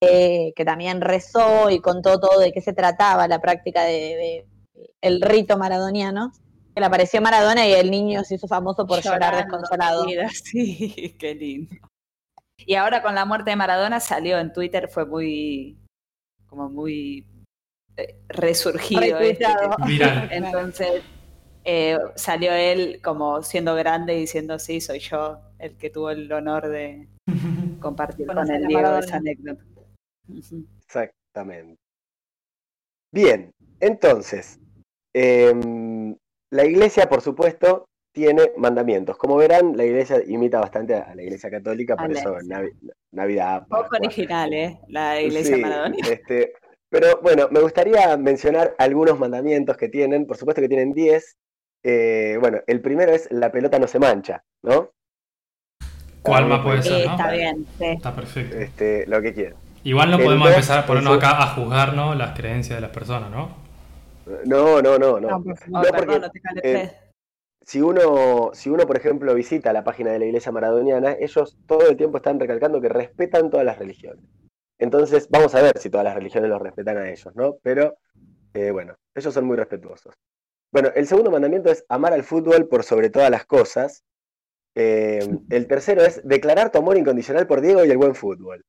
eh, que también rezó y contó todo de qué se trataba la práctica de, de- el rito maradoniano. Que le apareció Maradona y el niño se hizo famoso por llorar desconsolado. mira, Sí, qué lindo. Y ahora con la muerte de Maradona salió en Twitter, fue muy, como muy eh, resurgido. este. Entonces eh, salió él como siendo grande y diciendo, sí, soy yo el que tuvo el honor de compartir con el Diego Maradona. esa anécdota. Exactamente. Bien, entonces, em, la iglesia, por supuesto, tiene mandamientos. Como verán, la iglesia imita bastante a la iglesia católica, por A eso Navi- Navidad. Poco Pascua. original, ¿eh? La iglesia Sí, Maradona. este, pero bueno, me gustaría mencionar algunos mandamientos que tienen. Por supuesto que tienen 10. Eh, bueno, el primero es la pelota no se mancha, ¿no? ¿Cuál más puede Sí, ser, no? está bien, sí. Está perfecto. Este, lo que quieran. Igual no el podemos dos, empezar a ponernos acá a juzgar ¿no? las creencias de las personas, ¿no? No, no, no, no. No, por favor. No, perdón, porque, no te eh, si uno, si uno, por ejemplo, visita la página de la Iglesia Maradoniana, ellos todo el tiempo están recalcando que respetan todas las religiones. Entonces, vamos a ver si todas las religiones los respetan a ellos, ¿no? Pero, eh, bueno, ellos son muy respetuosos. Bueno, el segundo mandamiento es amar al fútbol por sobre todas las cosas. Eh, el tercero es declarar tu amor incondicional por Diego y el buen fútbol.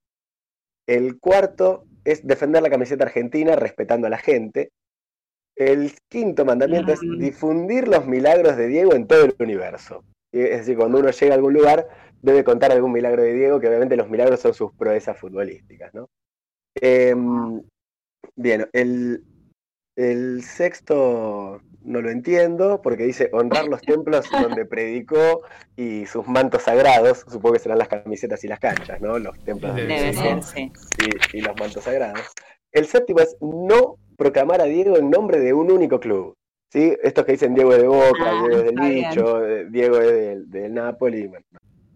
El cuarto es defender la camiseta argentina respetando a la gente. El quinto mandamiento es difundir los milagros de Diego en todo el universo. Es decir, cuando uno llega a algún lugar, debe contar algún milagro de Diego, que obviamente los milagros son sus proezas futbolísticas, ¿no? Em, bien, el, el sexto no lo entiendo, porque dice honrar los templos donde predicó y sus mantos sagrados, supongo que serán las camisetas y las canchas, ¿no? Los templos Debe Debe sí, ser, sí. y, y los mantos sagrados. El séptimo es no proclamar a Diego en nombre de un único club. ¿sí? Estos que dicen Diego es de Boca, Ah, Diego es del. Bicho, eh, Diego es del, del Napoli. Bueno,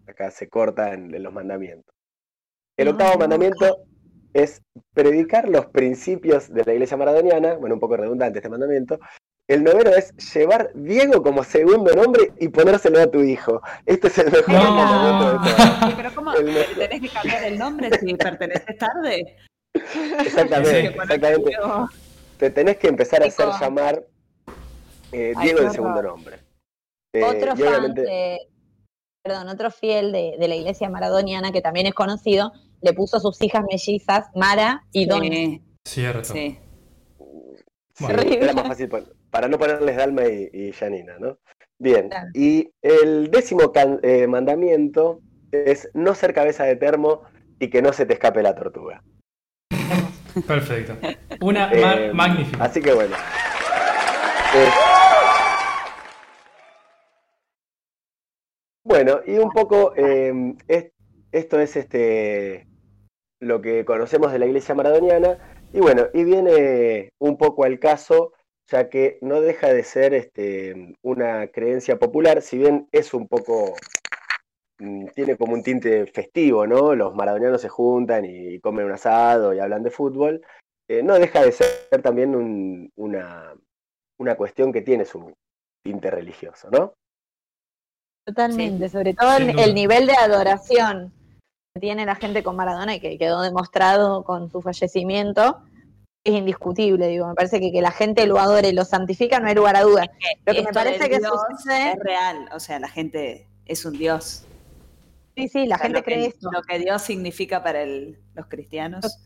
acá se corta en, en los mandamientos. El octavo No. mandamiento es predicar los principios de la iglesia maradoniana, bueno, un poco redundante este mandamiento. El noveno es llevar Diego como segundo nombre y ponérselo a tu hijo. Este es el mejor mandamiento de todos. Pero ¿cómo El tenés que cambiar el nombre si perteneces tarde? Exactamente, exactamente. Diego. Te tenés que empezar a hacer llamar eh, Diego de segundo nombre. Eh, Otro fan obviamente- de, perdón, otro fiel de, de la iglesia maradoniana que también es conocido, le puso a sus hijas mellizas, Mara y. Sí, Cierto. sí. Sí, Bueno. era más fácil pon- para no ponerles Dalma y, y Janina, ¿no? Bien, Claro. y el décimo can- eh, mandamiento es no ser cabeza de termo y que no se te escape la tortuga. Perfecto. Una Eh, ma- magnífica. Así que bueno. Eh, bueno, y un poco eh, es- esto es este lo que conocemos de la iglesia maradoniana. Y bueno, y viene un poco al caso, ya que no deja de ser este, una creencia popular, si bien es un poco tiene como un tinte festivo, ¿no? Los maradonianos se juntan y comen un asado y hablan de fútbol. eh, no deja de ser también un- una, una cuestión que tiene su tinte religioso, ¿no? Totalmente, sobre todo el, nivel de adoración que tiene la gente con Maradona y que quedó demostrado con su fallecimiento es indiscutible, digo, me parece que que la gente lo adore y lo santifica no hay lugar a dudas. Lo que me parece que Dios sucede, es real, o sea, la gente es un Dios. Sí, sí, la O sea, gente que- cree esto. Lo que Dios significa para el- los cristianos.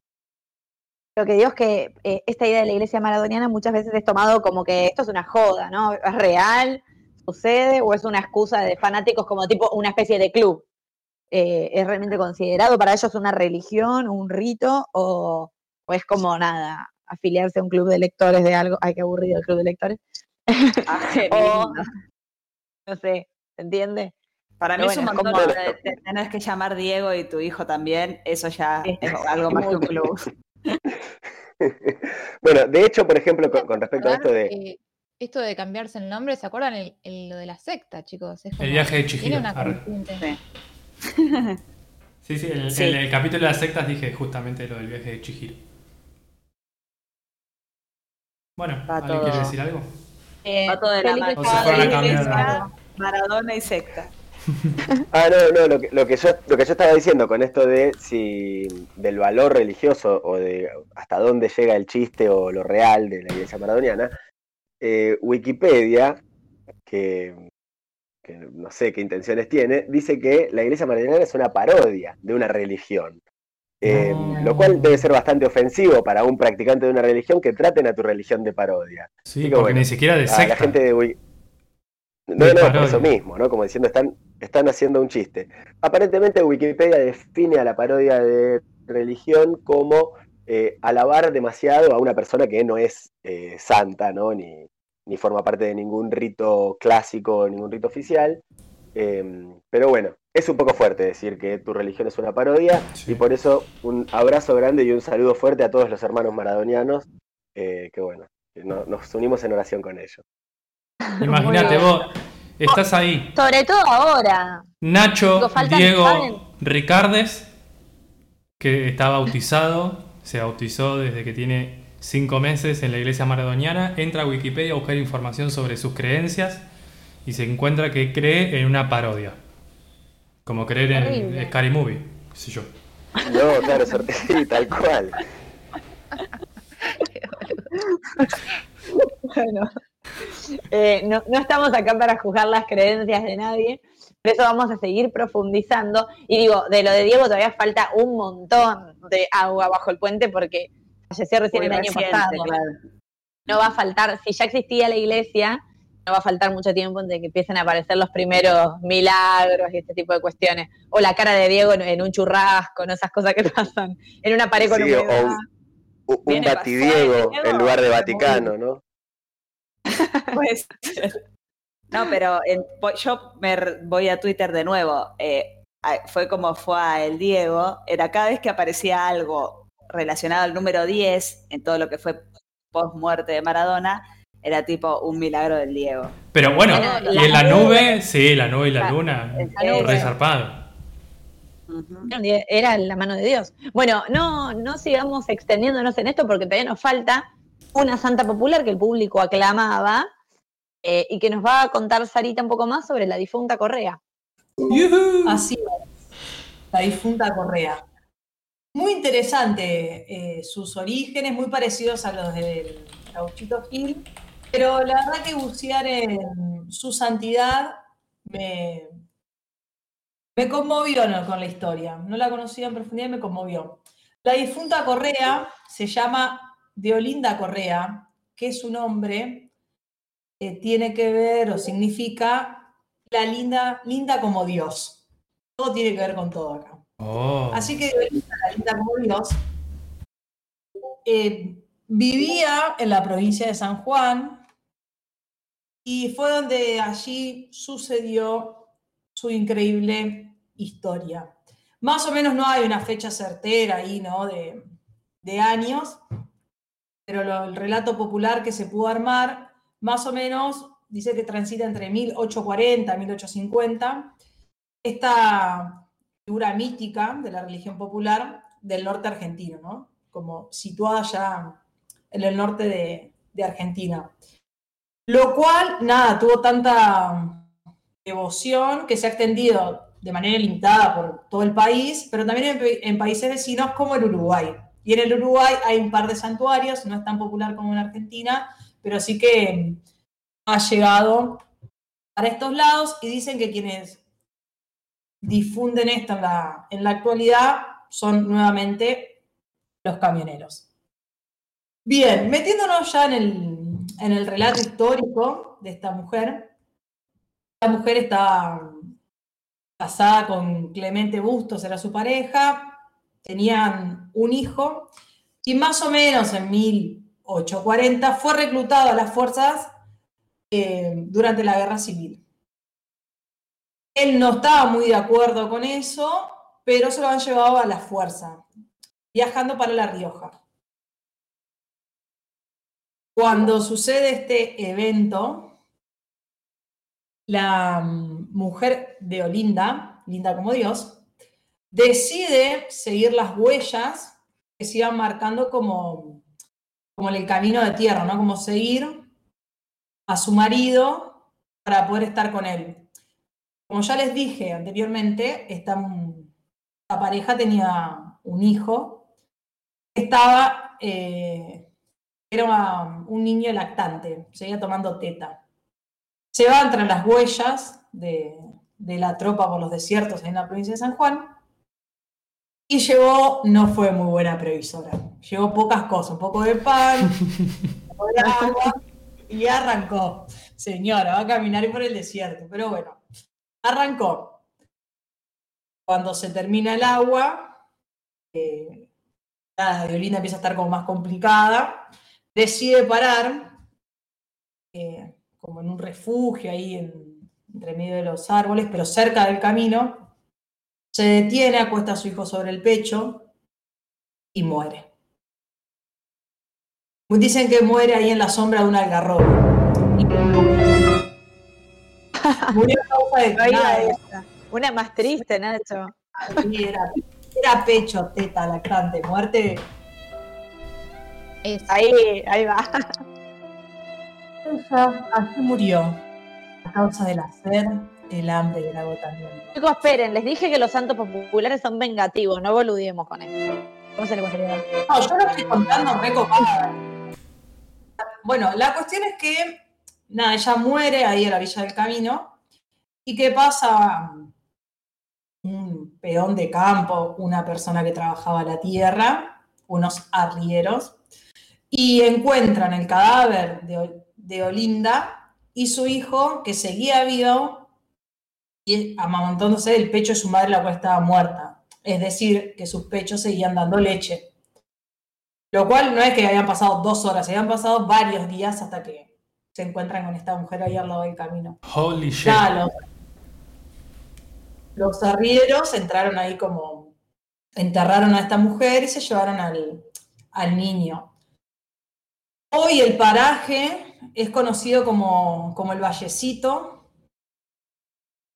Lo que digo es que eh, esta idea de la iglesia maradoniana muchas veces es tomado como que esto es una joda, ¿no? ¿Es real? ¿Sucede? ¿O es una excusa de fanáticos como tipo una especie de club? Eh, ¿Es realmente considerado para ellos una religión, un rito? ¿O, o es como nada, afiliarse a un club de lectores de algo? Ay, qué aburrido el club de lectores. Ah, O, no sé, ¿se entiende? Para mí es un montón de, tener que llamar Diego y tu hijo también, eso ya es algo más que un club. bueno, de hecho, por ejemplo, con, con respecto a esto de... Eh, esto de cambiarse el nombre, ¿se acuerdan el, el- lo de la secta, chicos? Es El viaje de Chihiro. una. Sí. Sí, en, Sí. en el capítulo de las sectas dije justamente lo del viaje de Chihiro. Bueno, Va ¿alguien todo. quiere decir algo? Eh, Va todo de la. O se fueron a cambiar Maradona y secta. Ah, no, no, lo que, lo que yo, lo que yo estaba diciendo con esto de si del valor religioso o de hasta dónde llega el chiste o lo real de la iglesia maradoniana, eh, Wikipedia, que, que no sé qué intenciones tiene, dice que la iglesia maradoniana es una parodia de una religión. Eh, No. Lo cual debe ser bastante ofensivo para un practicante de una religión que traten a tu religión de parodia. Sí, que porque bueno, ni siquiera de a secta. la gente de No, no, por eso mismo, ¿no? Como diciendo, están, están haciendo un chiste. Aparentemente Wikipedia define a la parodia de religión como eh, alabar demasiado a una persona que no es eh, santa, ¿no? Ni, ni forma parte de ningún rito clásico, ningún rito oficial. Eh, pero bueno, es un poco fuerte decir que tu religión es una parodia Sí. y por eso un abrazo grande y un saludo fuerte a todos los hermanos maradonianos, eh, que bueno, no- nos unimos en oración con ellos. Imagínate vos, estás ahí. Sobre todo ahora. Nacho, Digo, Diego. Ricardes, que está bautizado, se bautizó desde que tiene cinco meses en la iglesia maradoniana, entra a Wikipedia a buscar información sobre sus creencias y se encuentra que cree en una parodia. Como creer en. Scary Movie, qué sé yo. No, claro, sí, tal cual. Bueno, eh, no, no estamos acá para juzgar las creencias de nadie, por eso vamos a seguir profundizando. Y digo, de lo de Diego todavía falta un montón de agua bajo el puente porque falleció recién Muy el año reciente, pasado. claro. No va a faltar, si ya existía la iglesia, no va a faltar mucho tiempo en de que empiecen a aparecer los primeros milagros y este tipo de cuestiones. O la cara de Diego en, en un churrasco, no esas cosas que pasan, en una pared con Sí, o humedad. un, un Viene batidiego Diego, en lugar de Vaticano, ¿no? Pues, no, pero en- yo me voy a Twitter de nuevo. eh, fue como fue a el Diego. Era cada vez que aparecía algo relacionado al número 10 en todo lo que fue post muerte de Maradona, era tipo un milagro del Diego. Pero bueno, Bueno, y la en la nube- nube, sí, la nube y la La- luna, nube. re zarpado. Era la mano de Dios. Bueno, no, no sigamos extendiéndonos en esto porque todavía nos falta una santa popular que el público aclamaba eh, y que nos va a contar Sarita un poco más sobre la difunta Correa. Así es, la difunta Correa. Muy interesante eh, sus orígenes, muy parecidos a los del Gauchito Gil, pero la verdad que bucear en su santidad me, me conmovió ¿no? con la historia. No la conocía en profundidad y me conmovió. La difunta Correa se llama Deolinda Correa, que es un nombre que tiene que ver o significa la linda, linda como Dios. Todo tiene que ver con todo acá. Oh. Así que Deolinda, la linda como Dios, eh, vivía en la provincia de San Juan y fue donde allí sucedió su increíble historia. Más o menos no hay una fecha certera ahí, ¿no? De, de años, pero el relato popular que se pudo armar, más o menos, dice que transita entre 1840 y 1850. Esta figura mítica de la religión popular del norte argentino, ¿no? Como situada ya en el norte de, Argentina. Lo cual, nada, tuvo tanta devoción que se ha extendido de manera limitada por todo el país, pero también en países vecinos como el Uruguay. Y en el Uruguay hay un par de santuarios, no es tan popular como en Argentina, pero sí que ha llegado para estos lados y dicen que quienes difunden esto en la, en la actualidad son nuevamente los camioneros. Bien, metiéndonos ya en el, en el relato histórico de esta mujer, la mujer está casada con Clemente Bustos, era su pareja, tenían un hijo, y más o menos en 1840 fue reclutado a las fuerzas eh, durante la guerra civil. Él no estaba muy de acuerdo con eso, pero se lo han llevado a la fuerza, viajando para La Rioja. Cuando sucede este evento, la mm, mujer de Olinda, linda como Dios, decide seguir las huellas que se iban marcando como, como en el camino de tierra, ¿no? Como seguir a su marido para poder estar con él. Como ya les dije anteriormente, esta, pareja tenía un hijo estaba, eh, era un niño lactante, seguía tomando teta. Se va entre las huellas de, de la tropa por los desiertos en la provincia de San Juan y llevó, no fue muy buena previsora, llevó pocas cosas, un poco de pan, un poco de agua y arrancó. Señora, va a caminar por el desierto, pero bueno, arrancó. Cuando se termina el agua, eh, la violina empieza a estar como más complicada, decide parar, eh, como en un refugio ahí en- entre medio de los árboles, pero cerca del camino, se detiene, acuesta a su hijo sobre el pecho y muere. Dicen que muere ahí en la sombra de un algarrobo. Murió a causa de nada. Una más triste, Nacho. Era, era pecho, teta, lactante, muerte. Ahí, ahí va. Ella así murió a causa de la sed, el hambre y el agotamiento. Chicos, esperen, les dije que los santos populares son vengativos, no boludemos con eso. ¿Cómo se le No, yo lo estoy contando recopada. Bueno, la cuestión es que, nada, ella muere ahí a la orilla del camino. ¿Y qué pasa? Un peón de campo, una persona que trabajaba la tierra, unos arrieros, y encuentran el cadáver de, de Olinda y su hijo, que seguía vivo, y amamantándose del pecho de su madre, la cual estaba muerta. Es decir, que sus pechos seguían dando leche. Lo cual no es que habían pasado dos horas, habían pasado varios días hasta que se encuentran con esta mujer ahí al lado del camino. Holy shit. Los, los arrieros entraron ahí como, enterraron a esta mujer y se llevaron al, al niño. Hoy el paraje es conocido como, como el Vallecito.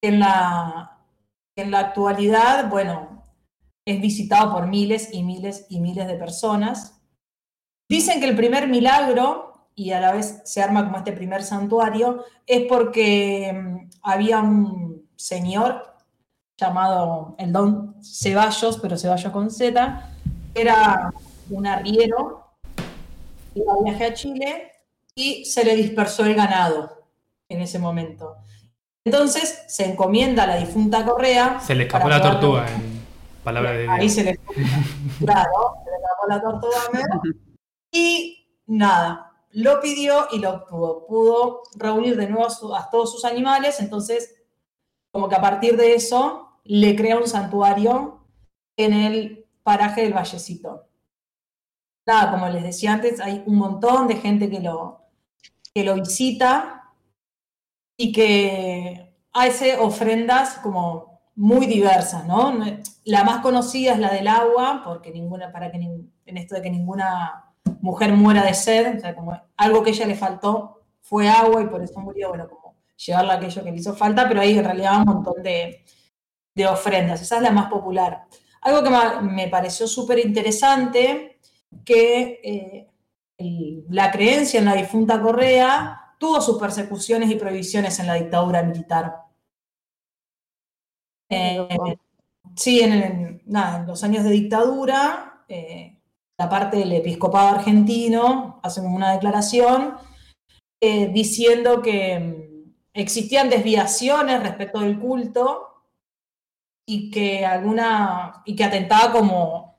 En la, en la actualidad, bueno, es visitado por miles y miles y miles de personas. Dicen que el primer milagro, y a la vez se arma como este primer santuario, es porque mm, había un señor llamado el Don Ceballos, pero Ceballos con Z, era un arriero, iba a viaje a Chile y se le dispersó el ganado en ese momento. Entonces se encomienda a la difunta Correa. Se le escapó la tortuga en palabras de Ahí Dios. se le claro, se le escapó la tortuga. Y nada, lo pidió y lo obtuvo. Pudo reunir de nuevo a, su- a todos sus animales, entonces como que a partir de eso le crea un santuario en el paraje del Vallecito. Nada, como les decía antes, hay un montón de gente que lo, que lo visita y que hace ofrendas como muy diversas, ¿no? La más conocida es la del agua, porque ninguna, para que en esto de que ninguna mujer muera de sed, o sea, como algo que a ella le faltó fue agua y por eso murió, bueno, como llevarle aquello que le hizo falta, pero hay en realidad un montón de, ofrendas, esa es la más popular. Algo que me pareció súper interesante, que eh, la creencia en la difunta Correa tuvo sus persecuciones y prohibiciones en la dictadura militar. Eh, sí, en, el- nada, en los años de dictadura, eh, la parte del episcopado argentino hace una declaración eh, diciendo que mm, existían desviaciones respecto del culto y que alguna y que atentaba como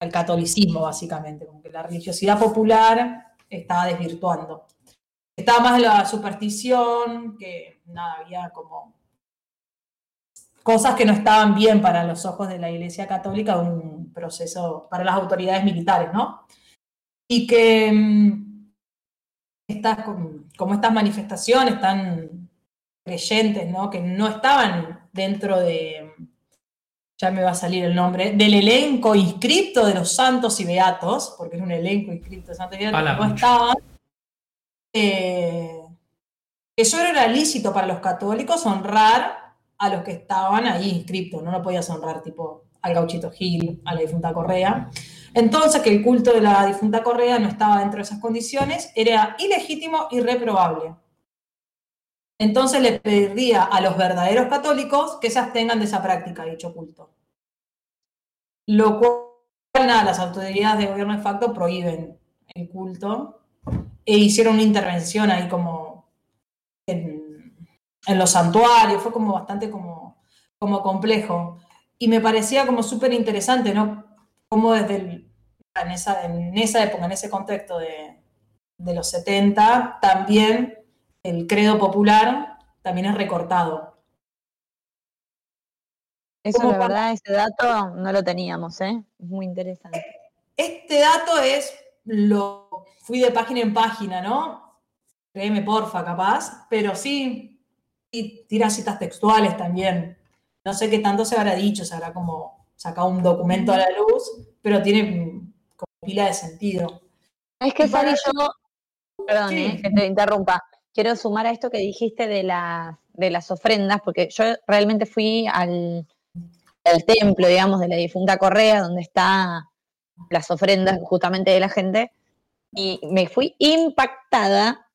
al catolicismo básicamente, como que la religiosidad popular estaba desvirtuando. Estaba más la superstición, que nada, había como cosas que no estaban bien para los ojos de la Iglesia Católica, un proceso para las autoridades militares, ¿no? Y que mm, estas, com- como estas manifestaciones tan creyentes, ¿no? Que no estaban dentro de, ya me va a salir el nombre, del elenco inscripto de los santos y beatos, porque es un elenco inscripto de santos y beatos, no estaban. Eh, que solo era lícito para los católicos honrar a los que estaban ahí inscriptos, no lo podías honrar tipo al gauchito Gil, a la difunta Correa. Entonces, que el culto de la difunta Correa no estaba dentro de esas condiciones, era ilegítimo y reprobable. Entonces le pediría a los verdaderos católicos que se abstengan de esa práctica, dicho culto. Lo cual, nada, las autoridades de gobierno de facto prohíben el culto e hicieron una intervención ahí como en, en los santuarios, fue como bastante como, como complejo. Y me parecía como súper interesante, ¿no? Como desde el- en, esa, en esa época, en ese contexto de, de los 70, también el credo popular también es recortado. Eso, Como la para- verdad, ese dato no lo teníamos, ¿eh? Es muy interesante. Este dato es, lo fui de página en página, ¿no? Créeme, porfa, capaz, pero sí, y tira citas textuales también. No sé qué tanto se habrá dicho, se habrá como sacado un documento a la luz, pero tiene como pila de sentido. Es que, Sari, yo, perdón, Sí. eh, que te interrumpa. Quiero sumar a esto que dijiste de las, de las ofrendas, porque yo realmente fui al, al templo, digamos, de la difunta Correa, donde están las ofrendas justamente de la gente, y me fui impactada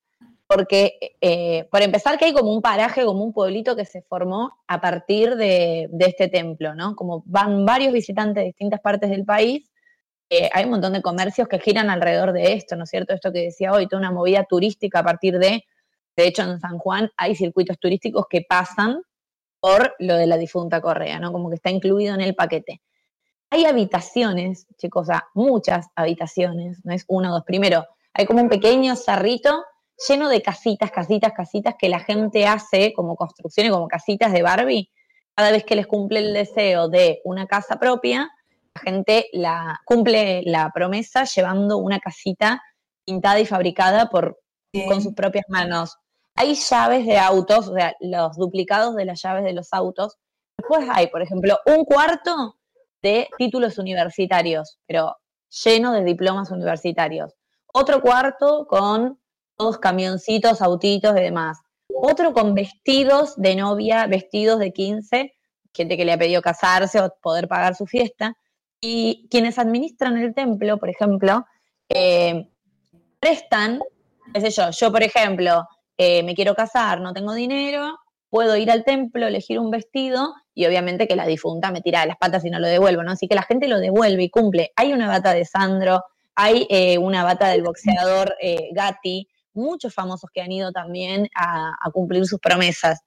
porque, eh, por empezar, que hay como un paraje, como un pueblito que se formó a partir de, de este templo, ¿no? Como van varios visitantes de distintas partes del país eh, hay un montón de comercios que giran alrededor de esto, ¿no es cierto? Esto que decía hoy, toda una movida turística a partir de, de hecho en San Juan hay circuitos turísticos que pasan por lo de la difunta Correa, ¿no? Como que está incluido en el paquete. Hay habitaciones, chicos, o sea, muchas habitaciones, no es una o dos. Primero, hay como un pequeño cerrito lleno de casitas, casitas, casitas que la gente hace como construcciones, como casitas de Barbie. Cada vez que les cumple el deseo de una casa propia, la gente la, cumple la promesa llevando una casita pintada y fabricada por, con sus propias manos. Hay llaves de autos, o sea, los duplicados de las llaves de los autos. Después hay, por ejemplo, un cuarto de títulos universitarios, pero lleno de diplomas universitarios. Otro cuarto con todos camioncitos, autitos y demás. Otro con vestidos de novia, vestidos de 15, gente que le ha pedido casarse o poder pagar su fiesta. Y quienes administran el templo, por ejemplo, eh, prestan, qué sé yo, yo por ejemplo, eh, me quiero casar, no tengo dinero, puedo ir al templo, elegir un vestido y obviamente que la difunta me tira de las patas y no lo devuelvo, ¿no? Así que la gente lo devuelve y cumple. Hay una bata de Sandro, hay eh, una bata del boxeador eh, Gatti, muchos famosos que han ido también a, cumplir sus promesas.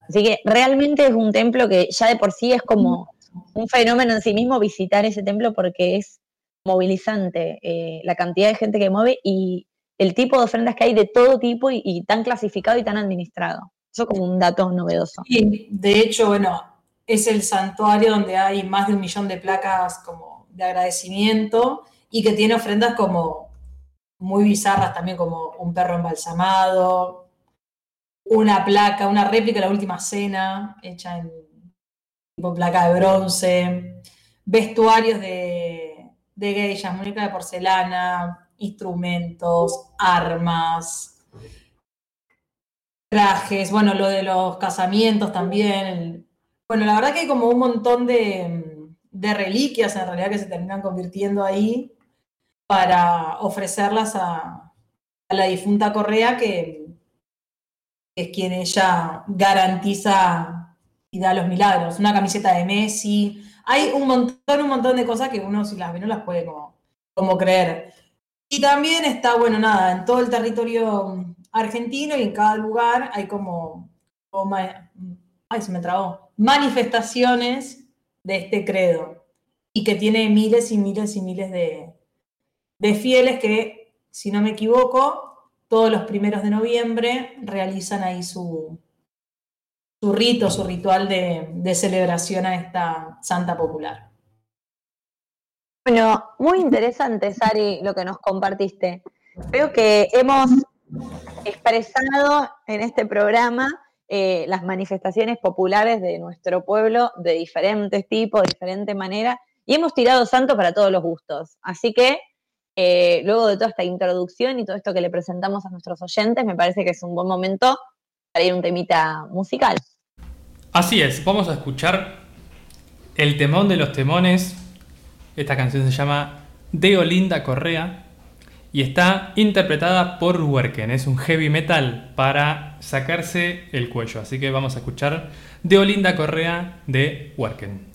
Así que realmente es un templo que ya de por sí es como un fenómeno en sí mismo visitar ese templo porque es movilizante eh, la cantidad de gente que mueve y el tipo de ofrendas que hay de todo tipo y, y tan clasificado y tan administrado. Eso como un dato novedoso. Y de hecho, bueno, es el santuario donde hay más de un millón de placas como de agradecimiento y que tiene ofrendas como muy bizarras también, como un perro embalsamado, una placa, una réplica de la última cena hecha en tipo placa de bronce, vestuarios de, de geishas, muñeca de porcelana, instrumentos, armas, trajes, bueno, lo de los casamientos también. el- bueno, la verdad que hay como un montón de, de reliquias en realidad que se terminan convirtiendo ahí para ofrecerlas a, la difunta Correa, que, es quien ella garantiza y da los milagros. Una camiseta de Messi. Hay un montón, un montón de cosas que uno si las ve no las puede como, creer. Y también está, bueno, nada, en todo el territorio argentino y en cada lugar hay como, ay, se me trabó, manifestaciones de este credo y que tiene miles y miles y miles de, fieles que, si no me equivoco, todos los primeros de noviembre realizan ahí su, su rito, su ritual de celebración a esta santa popular. Bueno, muy interesante, Sari, lo que nos compartiste. Creo que hemos expresado en este programa eh, las manifestaciones populares de nuestro pueblo de diferentes tipos, de diferente manera, y hemos tirado santo para todos los gustos. Así que, eh, luego de toda esta introducción y todo esto que le presentamos a nuestros oyentes, me parece que es un buen momento para ir a un temita musical. Así es, vamos a escuchar el temón de los temones. Esta canción se llama De Olinda Correa y está interpretada por Werken. Es un heavy metal para sacarse el cuello. Así que vamos a escuchar De Olinda Correa de Werken.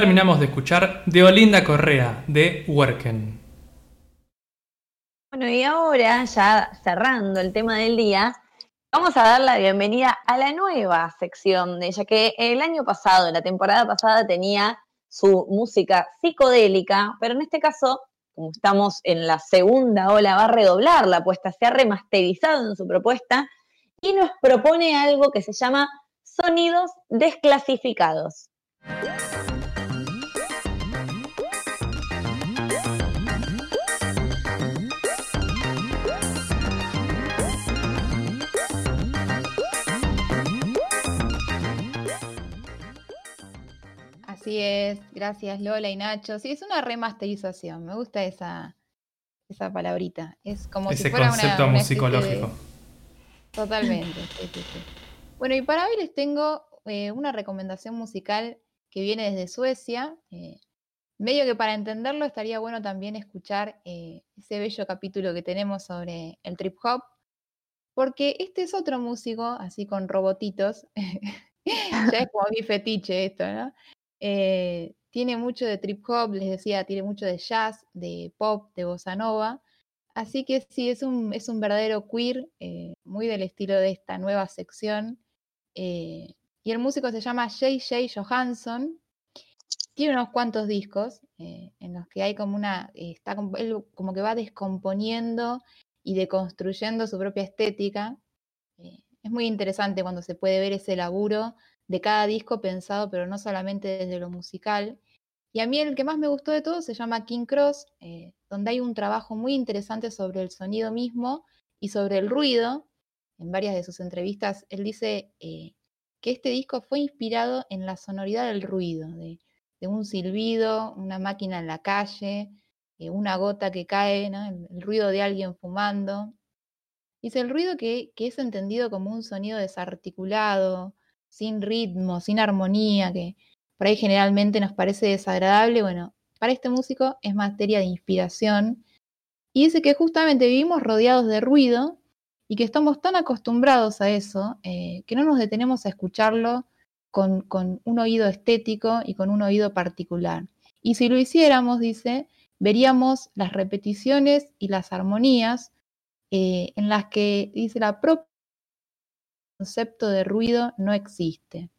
Terminamos de escuchar de Olinda Correa, de Worken. Bueno, y ahora, ya cerrando el tema del día, vamos a dar la bienvenida a la nueva sección de ella, que el año pasado, la temporada pasada, tenía su música psicodélica, pero en este caso, como estamos en la segunda ola, va a redoblar la apuesta, se ha remasterizado en su propuesta y nos propone algo que se llama sonidos desclasificados. Así es, gracias Lola y Nacho. Sí, es una remasterización, me gusta esa, esa palabrita. Es como Ese si fuera una- concepto una de- musicológico. Totalmente, sí, sí, sí. Bueno, y para hoy les tengo eh, una recomendación musical que viene desde Suecia. eh, medio que para entenderlo estaría bueno también escuchar eh, ese bello capítulo que tenemos sobre el trip hop, porque este es otro músico, así con robotitos. ya es como mi fetiche esto, ¿no? Eh, tiene mucho de trip hop, les decía, tiene mucho de jazz, de pop, de bossa nova. Así que sí, es un, es un verdadero queer, eh, muy del estilo de esta nueva sección. eh, y el músico se llama J.J. Johansson. Tiene unos cuantos discos en los que hay como una. está él como que va descomponiendo y deconstruyendo su propia estética. Es muy interesante cuando se puede ver ese laburo de cada disco pensado, pero no solamente desde lo musical. Y a mí el que más me gustó de todo se llama King Cross, eh, donde hay un trabajo muy interesante sobre el sonido mismo y sobre el ruido. En varias de sus entrevistas, él dice eh, que este disco fue inspirado en la sonoridad del ruido, de, un silbido, una máquina en la calle, eh, una gota que cae, el ruido de alguien fumando. Dice el ruido que, que es entendido como un sonido desarticulado, sin ritmo, sin armonía, que por ahí generalmente nos parece desagradable. Bueno, para este músico es materia de inspiración. Y dice que justamente vivimos rodeados de ruido y que estamos tan acostumbrados a eso eh, que no nos detenemos a escucharlo con, un oído estético y con un oído particular. Y si lo hiciéramos, dice, veríamos las repeticiones y las armonías eh, en las que, dice, la propia concepto de ruido no existe.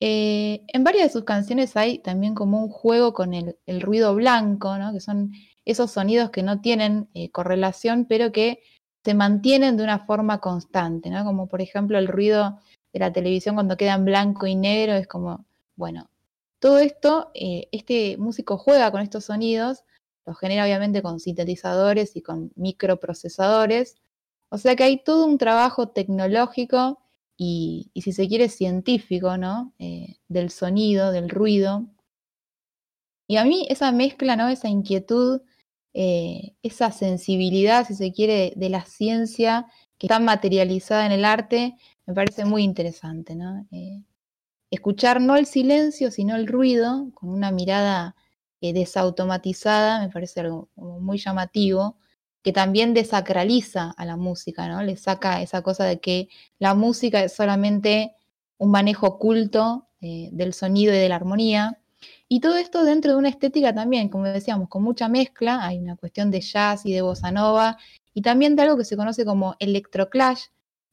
Eh, en varias de sus canciones hay también como un juego con el, ruido blanco, ¿no? que son esos sonidos que no tienen eh, correlación, pero que se mantienen de una forma constante, ¿no? como por ejemplo el ruido de la televisión cuando queda blanco y negro, es como, bueno, todo esto, eh, este músico juega con estos sonidos, los genera obviamente con sintetizadores y con microprocesadores, o sea que hay todo un trabajo tecnológico y, y si se quiere, científico, ¿no? Eh, del sonido, del ruido. Y a mí esa mezcla, ¿no? Esa inquietud, eh, esa sensibilidad, si se quiere, de la ciencia que está materializada en el arte, me parece muy interesante, ¿no? Eh, escuchar no el silencio, sino el ruido, con una mirada desautomatizada, me parece algo muy llamativo que también desacraliza a la música, ¿no? Le saca esa cosa de que la música es solamente un manejo oculto eh, del sonido y de la armonía. Y todo esto dentro de una estética también, como decíamos, con mucha mezcla, hay una cuestión de jazz y de bossa nova, y también de algo que se conoce como electroclash,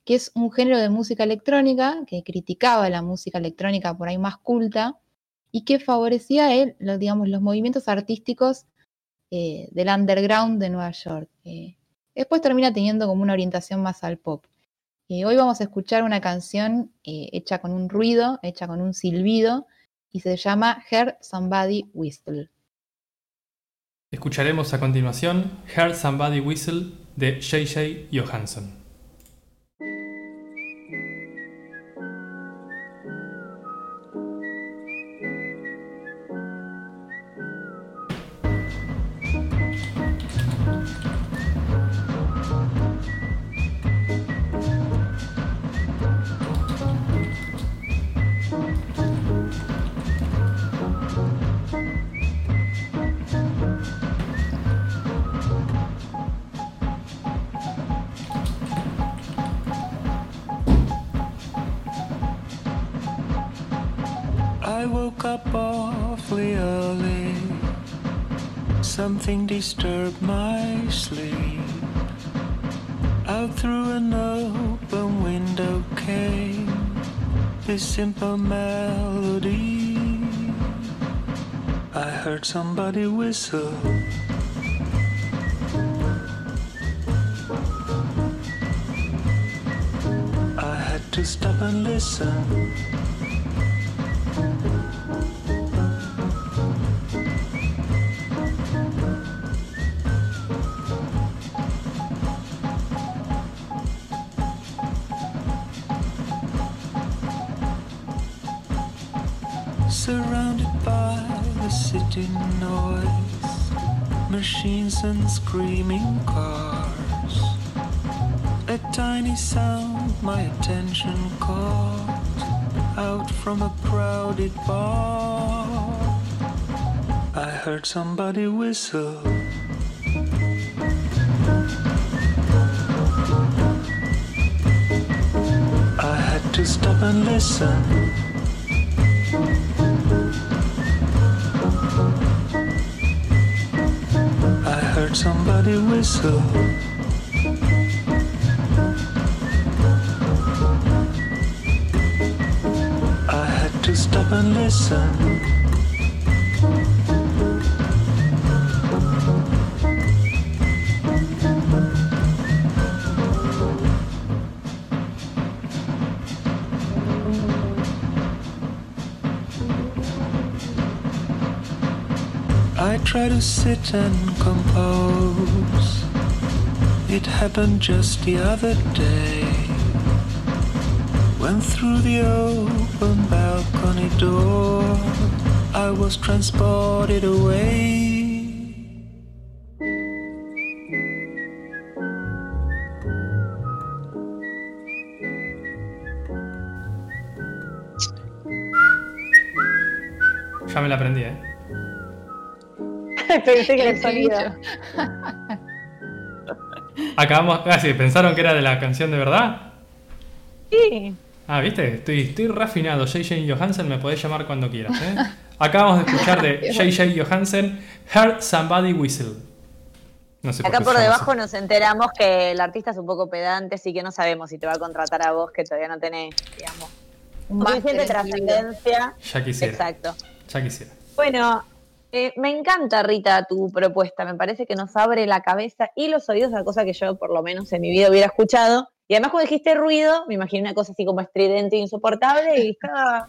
que es un género de música electrónica que criticaba la música electrónica por ahí más culta y que favorecía el, lo- digamos, los movimientos artísticos eh, del underground de Nueva York. Después termina teniendo como una orientación más al pop. Eh, hoy vamos a escuchar una canción eh, hecha con un ruido, hecha con un silbido, y se llama Hear Somebody Whistle. Escucharemos a continuación Heard Somebody Whistle de J.J. Johansson. Woke up awfully early. Something disturbed my sleep. Out through an open window came this simple melody. I heard somebody whistle. I had to stop and listen. City noise, machines and screaming cars. A tiny sound my attention caught out from a crowded bar. I heard somebody whistle. I had to stop and listen. Somebody whistle. I had to stop and listen. Try to sit and compose. It happened just the other day. When through the open balcony door, I was transported away. Pensé que El el sonido. Acabamos. Ah, sí, pensaron que era de la canción de verdad. Sí. Ah, viste, estoy, estoy refinado. JJ Johansen, me podés llamar cuando quieras. ¿eh? Acabamos de escuchar de JJ Johansen, Heard Somebody Whistle. No sé Acá por debajo nos enteramos que el artista es un poco pedante, así que no sabemos si te va a contratar a vos, que todavía no tenés, digamos, suficiente trascendencia. Ya quisiera. Exacto. Ya quisiera. Bueno, eh, me encanta, Rita, tu propuesta. Me parece que nos abre la cabeza y los oídos a cosa que yo, por lo menos en mi vida, hubiera escuchado. Y además, cuando dijiste ruido, me imaginé una cosa así como estridente e insoportable y estaba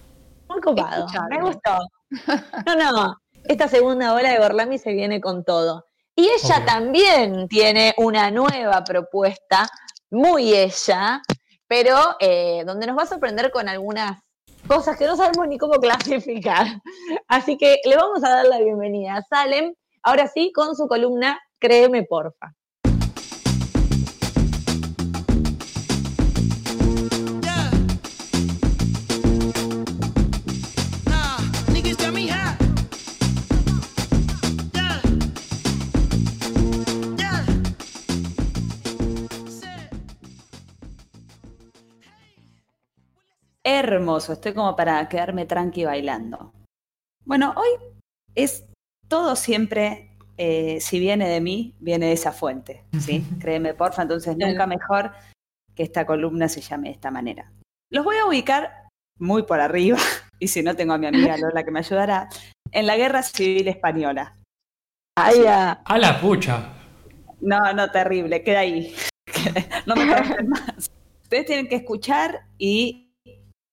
muy copado. Me gustó. No, no. Esta segunda ola de Gorlami se viene con todo. Y ella también tiene una nueva propuesta, muy ella, pero eh, donde nos va a sorprender con algunas cosas que no sabemos ni cómo clasificar. Así que le vamos a dar la bienvenida a Salem, ahora sí, con su columna Créeme, porfa. Hermoso, estoy como para quedarme tranqui bailando. Bueno, hoy es todo siempre, eh, si viene de mí, viene de esa fuente, ¿sí? Créeme, porfa, entonces nunca mejor que esta columna se llame de esta manera. Los voy a ubicar muy por arriba, y si no tengo a mi amiga Lola que me ayudará, en la Guerra Civil Española. Ay. A la pucha. No, no, terrible, queda ahí. no me más. Ustedes tienen que escuchar y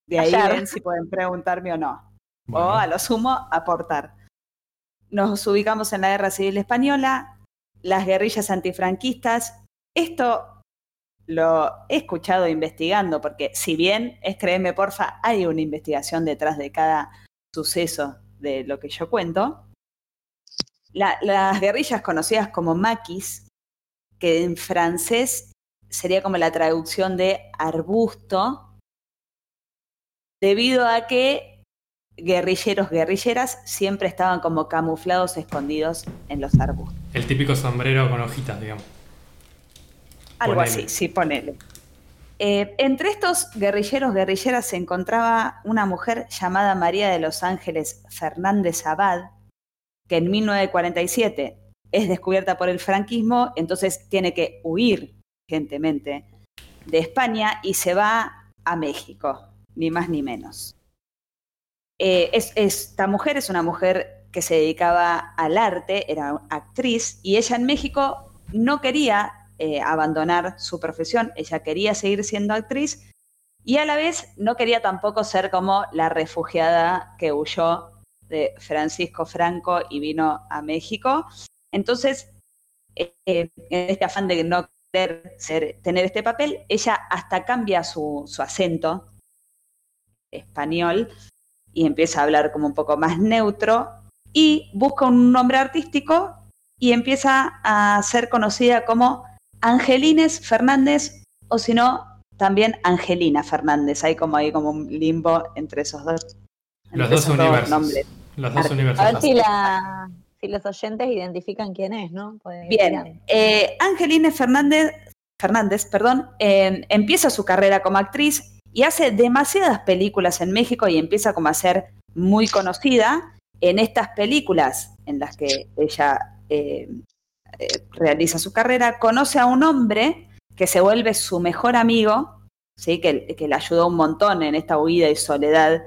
de ahí ven si pueden preguntarme o no. Bueno. O a lo sumo, aportar. Nos ubicamos en la Guerra Civil Española, las guerrillas antifranquistas. Esto lo he escuchado investigando, porque si bien es créeme, porfa, hay una investigación detrás de cada suceso de lo que yo cuento. La- las guerrillas conocidas como maquis, que en francés sería como la traducción de arbusto, debido a que guerrilleros, guerrilleras siempre estaban como camuflados, escondidos en los arbustos. El típico sombrero con hojitas, digamos. Algo Ponele. así, sí, ponele. Eh, entre estos guerrilleros, guerrilleras, se encontraba una mujer llamada María de los Ángeles Fernández Abad, que en 1947 es descubierta por el franquismo, entonces tiene que huir urgentemente de España y se va a México, ni más ni menos. Eh, es- esta mujer es una mujer que se dedicaba al arte, era actriz, y ella en México no quería eh, abandonar su profesión, ella quería seguir siendo actriz y a la vez no quería tampoco ser como la refugiada que huyó de Francisco Franco y vino a México. Entonces, eh, en este afán de no querer ser- tener este papel, ella hasta cambia su acento español y empieza a hablar como un poco más neutro y busca un nombre artístico y empieza a ser conocida como Angelines Fernández o si no, también Angelina Fernández. Hay como ahí como un limbo entre esos dos. Los dos esos universos. nombres. Los dos universos. A ver si, la, si los oyentes identifican quién es, ¿no? Pueden. Bien, eh, Angelina Fernández, Fernández perdón, eh, empieza su carrera como actriz y hace demasiadas películas en México y empieza como a ser muy conocida en estas películas en las que ella eh, eh, realiza su carrera. Conoce a un hombre que se vuelve su mejor amigo, ¿sí? que, que le ayudó un montón en esta huida y soledad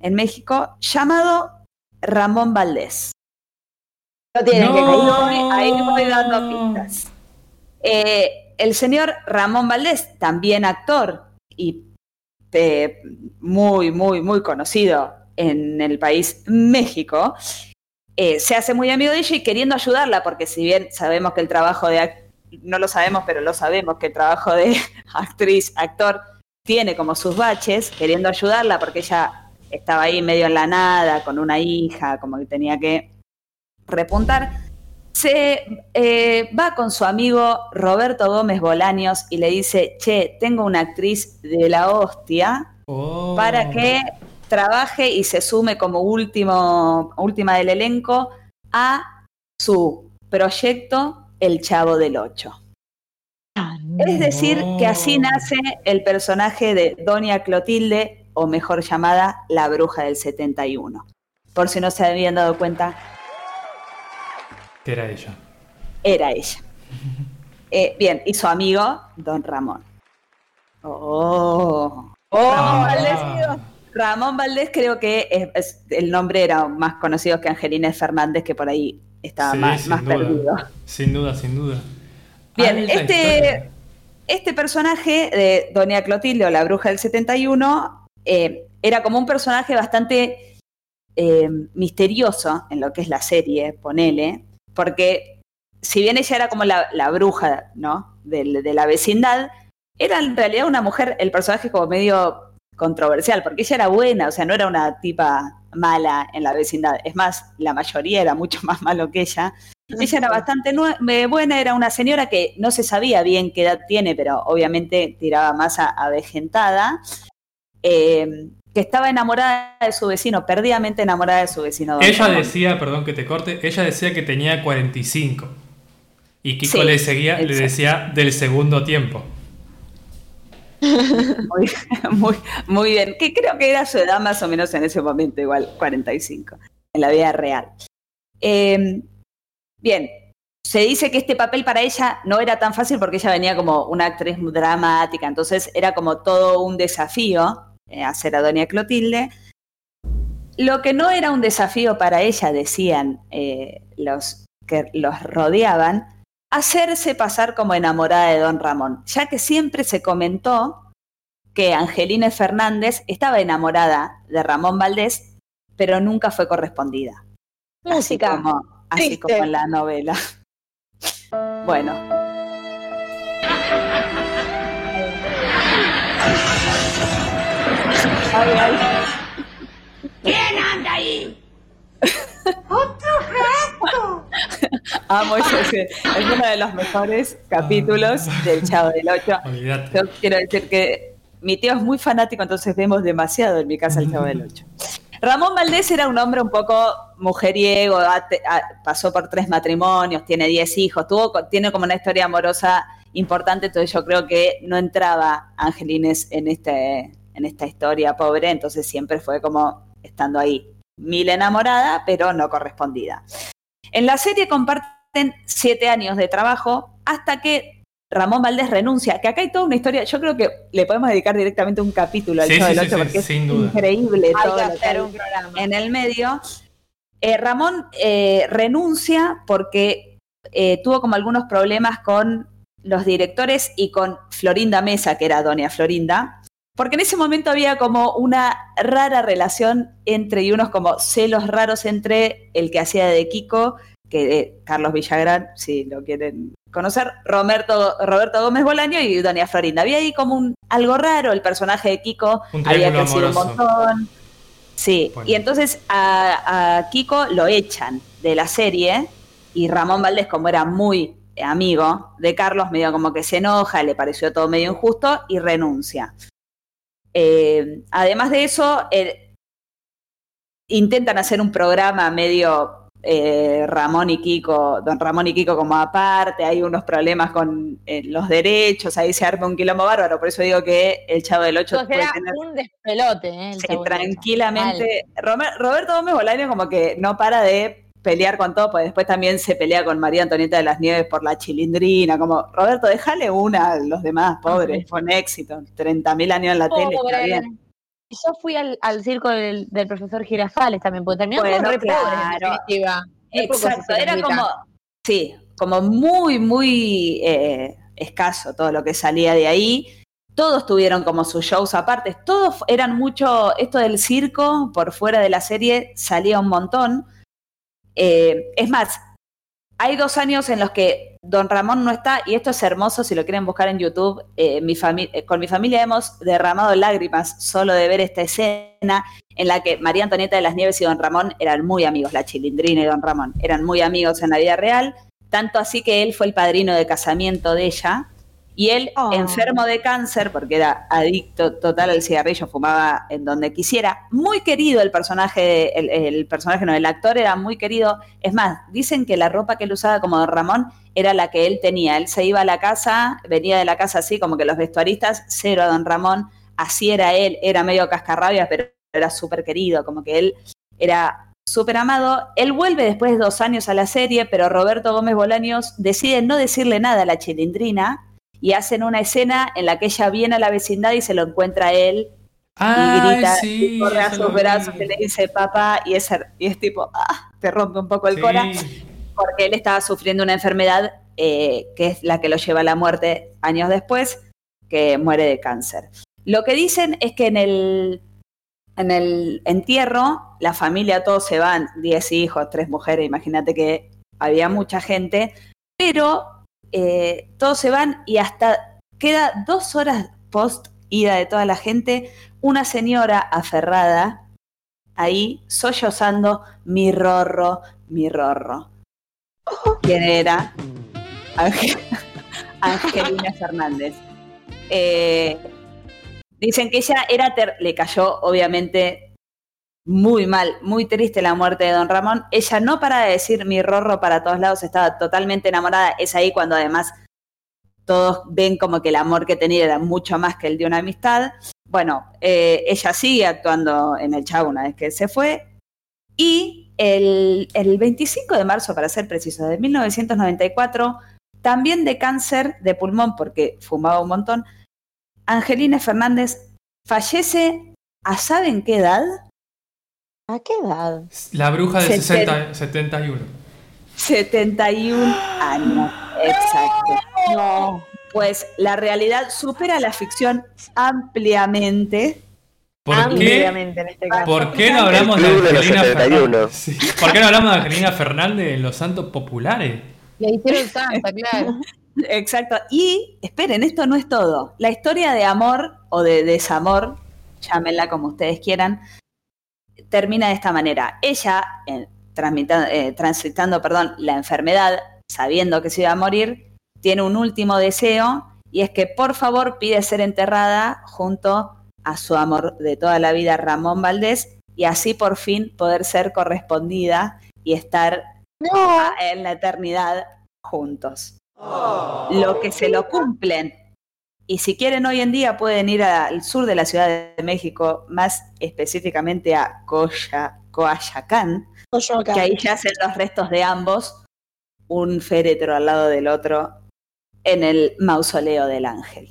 en México, llamado Ramón Valdés. No tiene No. que Ahí voy, ahí voy dando pistas. Eh, el señor Ramón Valdés, también actor y eh, muy, muy, muy conocido en el país México, eh, se hace muy amigo de ella y queriendo ayudarla, porque si bien sabemos que el trabajo de, no lo sabemos, pero lo sabemos, que el trabajo de actriz, actor, tiene como sus baches, queriendo ayudarla porque ella estaba ahí medio en la nada, con una hija, como que tenía que repuntar, se eh, va con su amigo Roberto Gómez Bolaños y le dice, che, tengo una actriz de la hostia Oh. para que trabaje y se sume como último, última del elenco a su proyecto El Chavo del Ocho. Es decir, que así nace el personaje de Doña Clotilde, o mejor llamada la Bruja del 71. Por si no se habían dado cuenta, Que era ella. era ella. Eh, bien, y su amigo, Don Ramón. Oh, oh, Ah. Valdés, Ramón Valdés creo que es- es- el nombre era más conocido que Angelina Fernández, que por ahí estaba Sí, más, más duda. perdido. Sin duda, sin duda. Bien, Alta este, historia. este personaje de Doña Clotilde o la bruja del 71 eh, era como un personaje bastante eh, misterioso en lo que es la serie, ponele, porque si bien ella era como la, bruja ¿no? Del- de, la vecindad, era en realidad una mujer, el personaje como medio controversial, porque ella era buena, o sea, no era una tipa mala en la vecindad, es más, la mayoría era mucho más malo que ella. Ella era bastante buena, era una señora que no se sabía bien qué edad tiene, pero obviamente tiraba más a, avejentada, eh, que estaba enamorada de su vecino, perdidamente enamorada de su vecino. don Ella Ramón. decía, perdón que te corte, ella decía que tenía 45. Y Kiko Sí, le, seguía, le decía del segundo tiempo. Muy, muy, muy bien, que creo que era su edad más o menos en ese momento, igual 45, en la vida real. Eh, bien, se dice que este papel para ella no era tan fácil porque ella venía como una actriz muy dramática, entonces era como todo un desafío hacer a Doña Clotilde. Lo que no era un desafío para ella, decían eh, los que los rodeaban, hacerse pasar como enamorada de Don Ramón, ya que siempre se comentó que Angelina Fernández estaba enamorada de Ramón Valdés, pero nunca fue correspondida. Música. Así como, así como en la novela. Bueno, ¿Quién anda ahí? amo ese, es uno de los mejores capítulos del Chavo del Ocho. Yo quiero decir que mi tío es muy fanático, entonces vemos demasiado en mi casa el Chavo del Ocho. Ramón Valdés era un hombre un poco mujeriego, pasó por tres matrimonios, tiene diez hijos, tuvo, co- tiene como una historia amorosa importante, entonces yo creo que no entraba Angelines en, este, en esta historia pobre, entonces siempre fue como estando ahí, mil enamorada, pero no correspondida. En la serie comparten siete años de trabajo hasta que Ramón Valdés renuncia, que acá hay toda una historia, yo creo que le podemos dedicar directamente un capítulo al Sí, Chavo sí, del sí, Ocho, sí, porque es sin duda. increíble Hay todo que lo que hacer hay un programa. en el medio. Eh, Ramón eh, renuncia porque eh, tuvo como algunos problemas con los directores y con Florinda Mesa, que era doña Florinda, porque en ese momento había como una rara relación entre y unos como celos raros entre el que hacía de Kiko, que eh, Carlos Villagrán, si lo quieren conocer, Roberto, Roberto Gómez Bolaño y doña Florinda. Había ahí como un algo raro, el personaje de Kiko Un había crecido un amoroso. montón. Sí, Bueno. y entonces a, a Kiko lo echan de la serie y Ramón Valdés, como era muy amigo de Carlos, medio como que se enoja, le pareció todo medio injusto y renuncia. Eh, además de eso, intentan hacer un programa medio eh, Ramón y Kiko, don Ramón y Kiko como aparte, hay unos problemas con eh, los derechos, ahí se arma un quilombo bárbaro, por eso digo que el Chavo del Ocho Entonces puede era tener un despelote, ¿eh? el Sí, tranquilamente. Roberto Gómez Bolaño como que no para de pelear con todo, pues después también se pelea con María Antonieta de las Nieves por la chilindrina, como, Roberto, déjale una a los demás, pobres, fue un éxito, 30.000 años en la tele, está Pobre. bien. Yo fui al, al circo del, del profesor Girafales también, porque terminamos Bueno, re claro. definitiva. Muy pocos Exacto, era como, sí, como muy, muy eh, escaso todo lo que salía de ahí. Todos tuvieron como sus shows aparte, todos eran mucho, esto del circo por fuera de la serie salía un montón. Eh, es más, hay dos años en los que Don Ramón no está, y esto es hermoso si lo quieren buscar en YouTube. eh, eh, con mi familia hemos derramado lágrimas solo de ver esta escena en la que María Antonieta de las Nieves y Don Ramón eran muy amigos, la Chilindrina y Don Ramón, eran muy amigos en la vida real, tanto así que él fue el padrino de casamiento de ella, y él, Oh. enfermo de cáncer, porque era adicto total al cigarrillo, fumaba en donde quisiera, muy querido el personaje, el, el personaje no, el actor era muy querido, es más, dicen que la ropa que él usaba como Don Ramón era la que él tenía, él se iba a la casa, venía de la casa así, como que los vestuaristas, cero a Don Ramón, así era él, era medio cascarrabias, pero era súper querido, como que él era súper amado. Él vuelve después de dos años a la serie, pero Roberto Gómez Bolaños decide no decirle nada a la chilindrina y hacen una escena en la que ella viene a la vecindad y se lo encuentra a él y Ay, grita sí, y corre a sus brazos y le dice papá y es, y es tipo, ah, te rompe un poco el Sí. cora porque él estaba sufriendo una enfermedad eh, que es la que lo lleva a la muerte años después, que muere de cáncer. Lo que dicen es que en el, en el entierro, la familia, todos se van, 10 hijos, tres mujeres, imagínate que había mucha gente, pero eh, todos se van y hasta queda dos horas post ida de toda la gente, una señora aferrada ahí sollozando, mi rorro, mi rorro. ¿Quién era? Angelina Fernández. Eh, dicen que ella era, ter- le cayó obviamente muy mal, muy triste la muerte de don Ramón. Ella no para de decir mi rorro para todos lados, estaba totalmente enamorada. Es ahí cuando además todos ven como que el amor que tenía era mucho más que el de una amistad. Bueno, eh, ella sigue actuando en el Chavo una vez que se fue. Y el, el 25 de marzo, para ser preciso, de 1994, también de cáncer de pulmón, porque fumaba un montón, Angelina Fernández fallece a ¿saben qué edad? ¿A qué edad? La bruja de Seten- 60, 71. 71 años, exacto. No, pues la realidad supera la ficción ampliamente. ¿Por qué, Ampliamente en este caso. ¿Por qué no hablamos de Angelina 71. Fernández? Sí. ¿Por qué no hablamos de Angelina Fernández en los santos populares? Le hicieron santa, claro. Exacto. Y esperen, esto no es todo. La historia de amor o de desamor, llámenla como ustedes quieran, termina de esta manera. Ella, eh, eh, transitando perdón, la enfermedad, sabiendo que se iba a morir, tiene un último deseo y es que por favor pide ser enterrada junto a su amor de toda la vida, Ramón Valdés, y así por fin poder ser correspondida y estar No. en la eternidad juntos. lo que se lo cumplen. Y si quieren hoy en día pueden ir al sur de la Ciudad de México, más específicamente a Coya, Coayacán, que ahí yacen los restos de ambos, un féretro al lado del otro, en el mausoleo del ángel.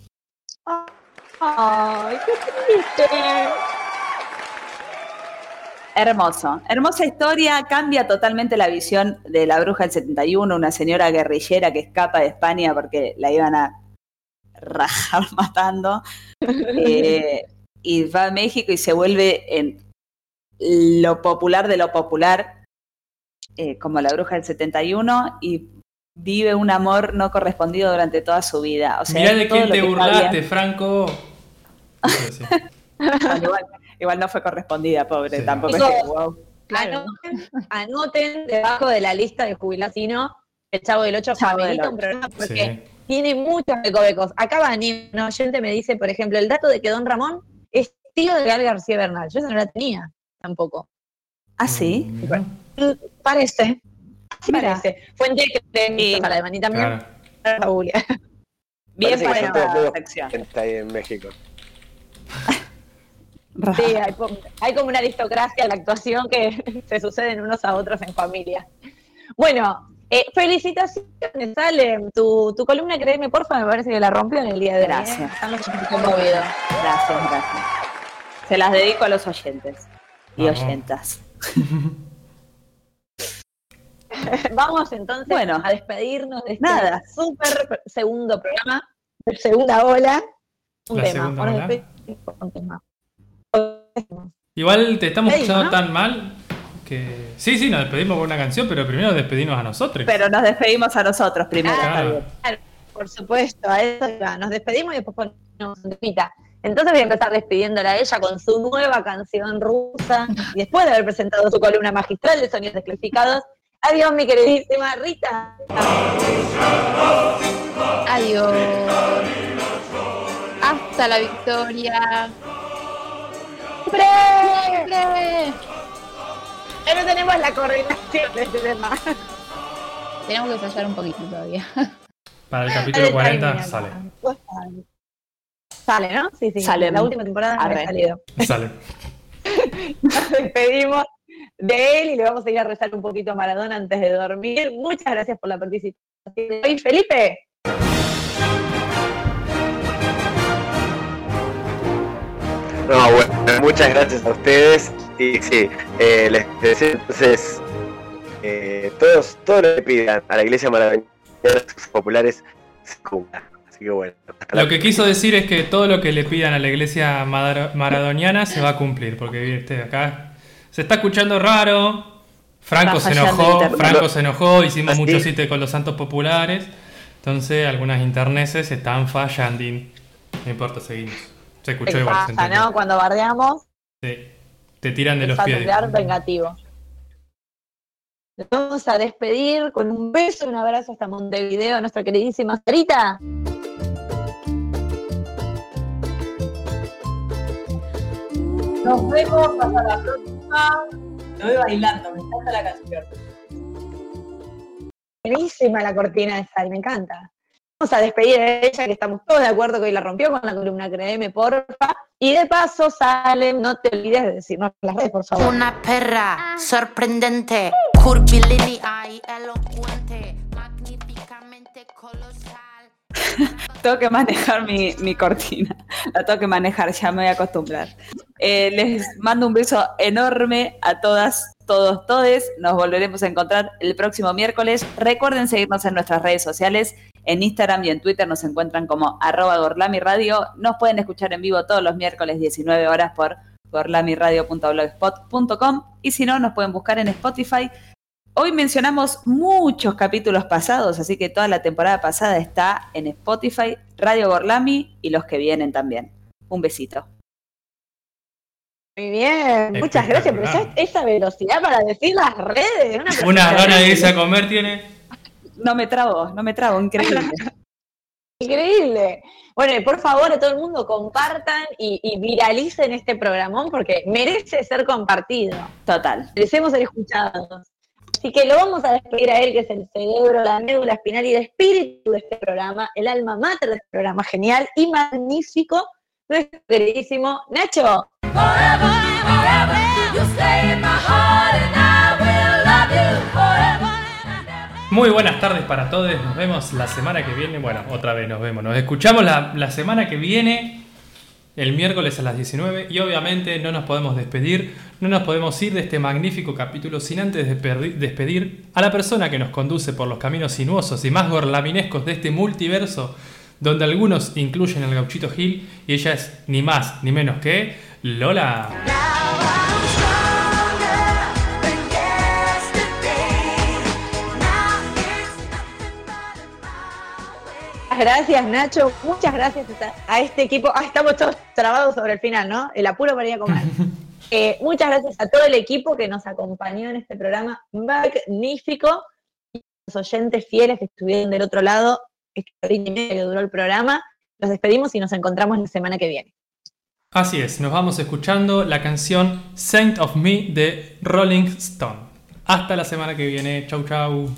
Ay, qué triste. Hermoso, hermosa historia, cambia totalmente la visión de la bruja del 71, una señora guerrillera que escapa de España porque la iban a rajar matando, eh, y va a México y se vuelve en lo popular de lo popular, eh, como la bruja del 71, y vive un amor no correspondido durante toda su vida. O sea, Mirá de quién te burlaste. Franco. Sí. Bueno, igual, igual no fue correspondida, pobre, Sí. tampoco es Chicos, que, wow. Claro. Anoten, anoten debajo de la lista de jubilatino el Chavo del Ocho Chavo del Familita, un programa porque Sí. Tiene muchos recovecos. Acá Vani, un oyente me dice, por ejemplo, el dato de que Don Ramón es tío de Gael García Bernal. Yo eso no la tenía tampoco. Ah, sí. Mm, Parece. Sí parece. Fuente que para de Vani también. Claro. para. Bien esta medio sección. Está ahí en México. Sí, hay, hay como una aristocracia en la actuación que se suceden unos a otros en familia. Bueno, eh, felicitaciones, Ale. Tu, tu columna, créeme, porfa, me parece que la rompió en el día de hoy. ¿eh? Gracias. Estamos un poco conmovidos. Gracias, gracias. Se las dedico a los oyentes y Vamos. oyentas. Vamos entonces Bueno. a despedirnos de este Nada. súper segundo programa, de segunda ola. Un La tema. segunda Ahora ola. despedimos con un tema. Igual te estamos escuchando ¿no? tan mal que. Sí, sí, nos despedimos con una canción, pero primero despedimos a nosotros. Pero nos despedimos a nosotros primero. Claro. Claro, por supuesto, a eso iba. Nos despedimos y después ponemos un temita. Entonces voy a empezar despidiéndola a ella con su nueva canción rusa. Y después de haber presentado su columna magistral de sonidos desclasificados. Adiós, mi queridísima Rita. Adiós. Hasta la victoria. ¡Siempre! ¡Siempre! Ya no tenemos la coordinación de este tema. Tenemos que ensayar un poquito todavía. Para el capítulo 40 sale. Sale, ¿no? Sí, sí. Sale. La última temporada no había salido. Sale. Nos despedimos de él y le vamos a ir a rezar un poquito a Maradona antes de dormir. Muchas gracias por la participación hoy, Felipe. No, bueno, muchas gracias a ustedes. Y sí, eh, les deseo entonces eh, todos, todo lo que pidan a la iglesia sus populares se cumpla. Así que bueno, Lo que quiso decir es que todo lo que le pidan a la iglesia madar- maradoniana se va a cumplir, porque viste, acá se está escuchando raro. Franco se enojó. Franco se enojó, hicimos ¿Ah, sí? muchos chistes con los santos populares. Entonces algunas interneses están fallando. No importa, seguimos. Se escuchó ¿Qué igual, se pasa, entendió. no? Cuando bardeamos, Sí. Te tiran de los pies. familiar vengativo. Nos vamos a despedir con un beso y un abrazo hasta Montevideo a nuestra queridísima Sarita. Nos vemos hasta la próxima. Me voy bailando, me encanta la canción. Buenísima la cortina de Sal, me encanta. Vamos a despedir a ella, que estamos todos de acuerdo que hoy la rompió con la columna Créeme, porfa. Y de paso, Salem, no te olvides de decirnos las redes, por favor. Una perra sorprendente, curvilínea y elocuente, magníficamente colosal. Tengo que manejar mi, mi cortina. La tengo que manejar, ya me voy a acostumbrar. Eh, les mando un beso enorme a todas, todos, todes. Nos volveremos a encontrar el próximo miércoles. Recuerden seguirnos en nuestras redes sociales. En Instagram y en Twitter nos encuentran como arroba Gorlami Radio. Nos pueden escuchar en vivo todos los miércoles 19 horas por gorlamiradio.blogspot.com y si no, nos pueden buscar en Spotify. Hoy mencionamos muchos capítulos pasados, así que toda la temporada pasada está en Spotify, Radio Gorlami y los que vienen también. Un besito. Muy bien, muchas gracias. Pero esa velocidad para decir las redes. Una, Una gana de irse a comer tiene. No me trabo, no me trabo, increíble. Increíble. Bueno, y por favor, a todo el mundo compartan y, y viralicen este programón porque merece ser compartido. Total. Merecemos ser escuchados. Así que lo vamos a despedir a él, que es el cerebro, la médula espinal y el espíritu de este programa, el alma mater de este programa genial y magnífico, nuestro queridísimo Nacho. Muy buenas tardes para todos, nos vemos la semana que viene, bueno, otra vez nos vemos, nos escuchamos la, la semana que viene, el miércoles a las 19 y obviamente no nos podemos despedir, no nos podemos ir de este magnífico capítulo sin antes despedir, a la persona que nos conduce por los caminos sinuosos y más gorlaminescos de este multiverso, donde algunos incluyen al gauchito Gil y ella es ni más ni menos que Lola. Gracias Nacho, muchas gracias a este equipo. Ah, estamos todos trabados sobre el final, ¿no? El apuro para ir a comer. Eh, muchas gracias a todo el equipo que nos acompañó en este programa magnífico y los oyentes fieles que estuvieron del otro lado, esta hora y media que duró el programa. Los despedimos y nos encontramos la semana que viene. Así es, nos vamos escuchando la canción Saint of Me de Rolling Stone. Hasta la semana que viene. Chau, chau.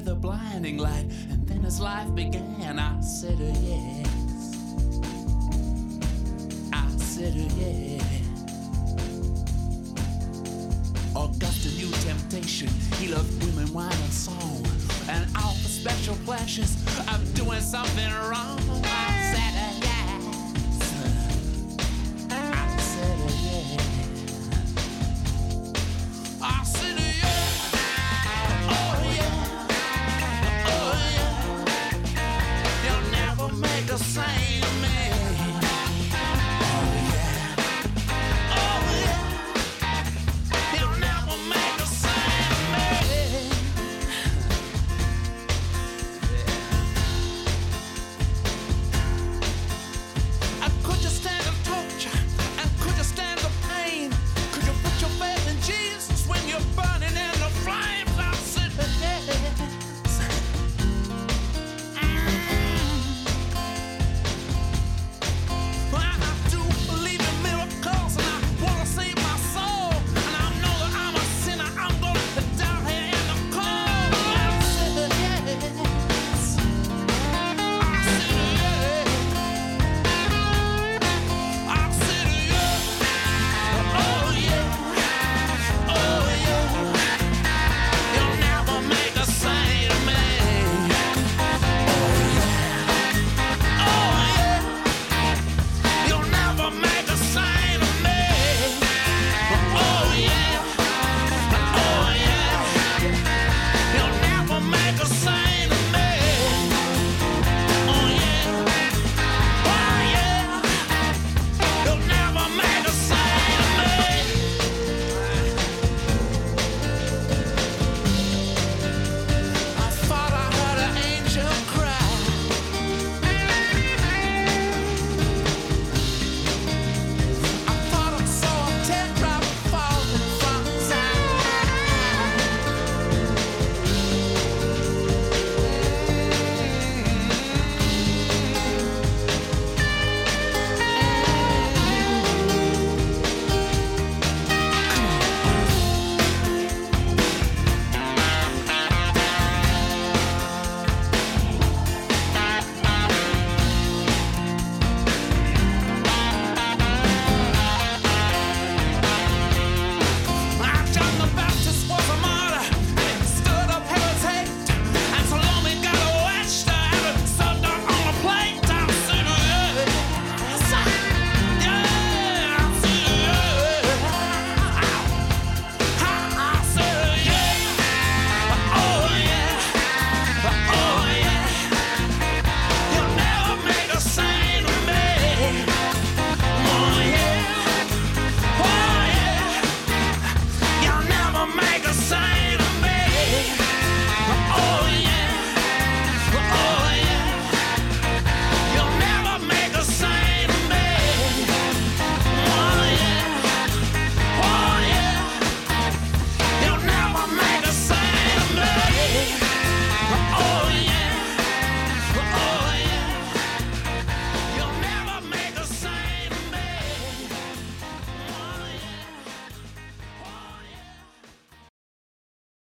With a blinding light, and then as life began. I said, uh, yes. I said, uh, yeah. Augustine knew temptation. He loved women, wine, and song. And all the special pleasures of doing something wrong. the same.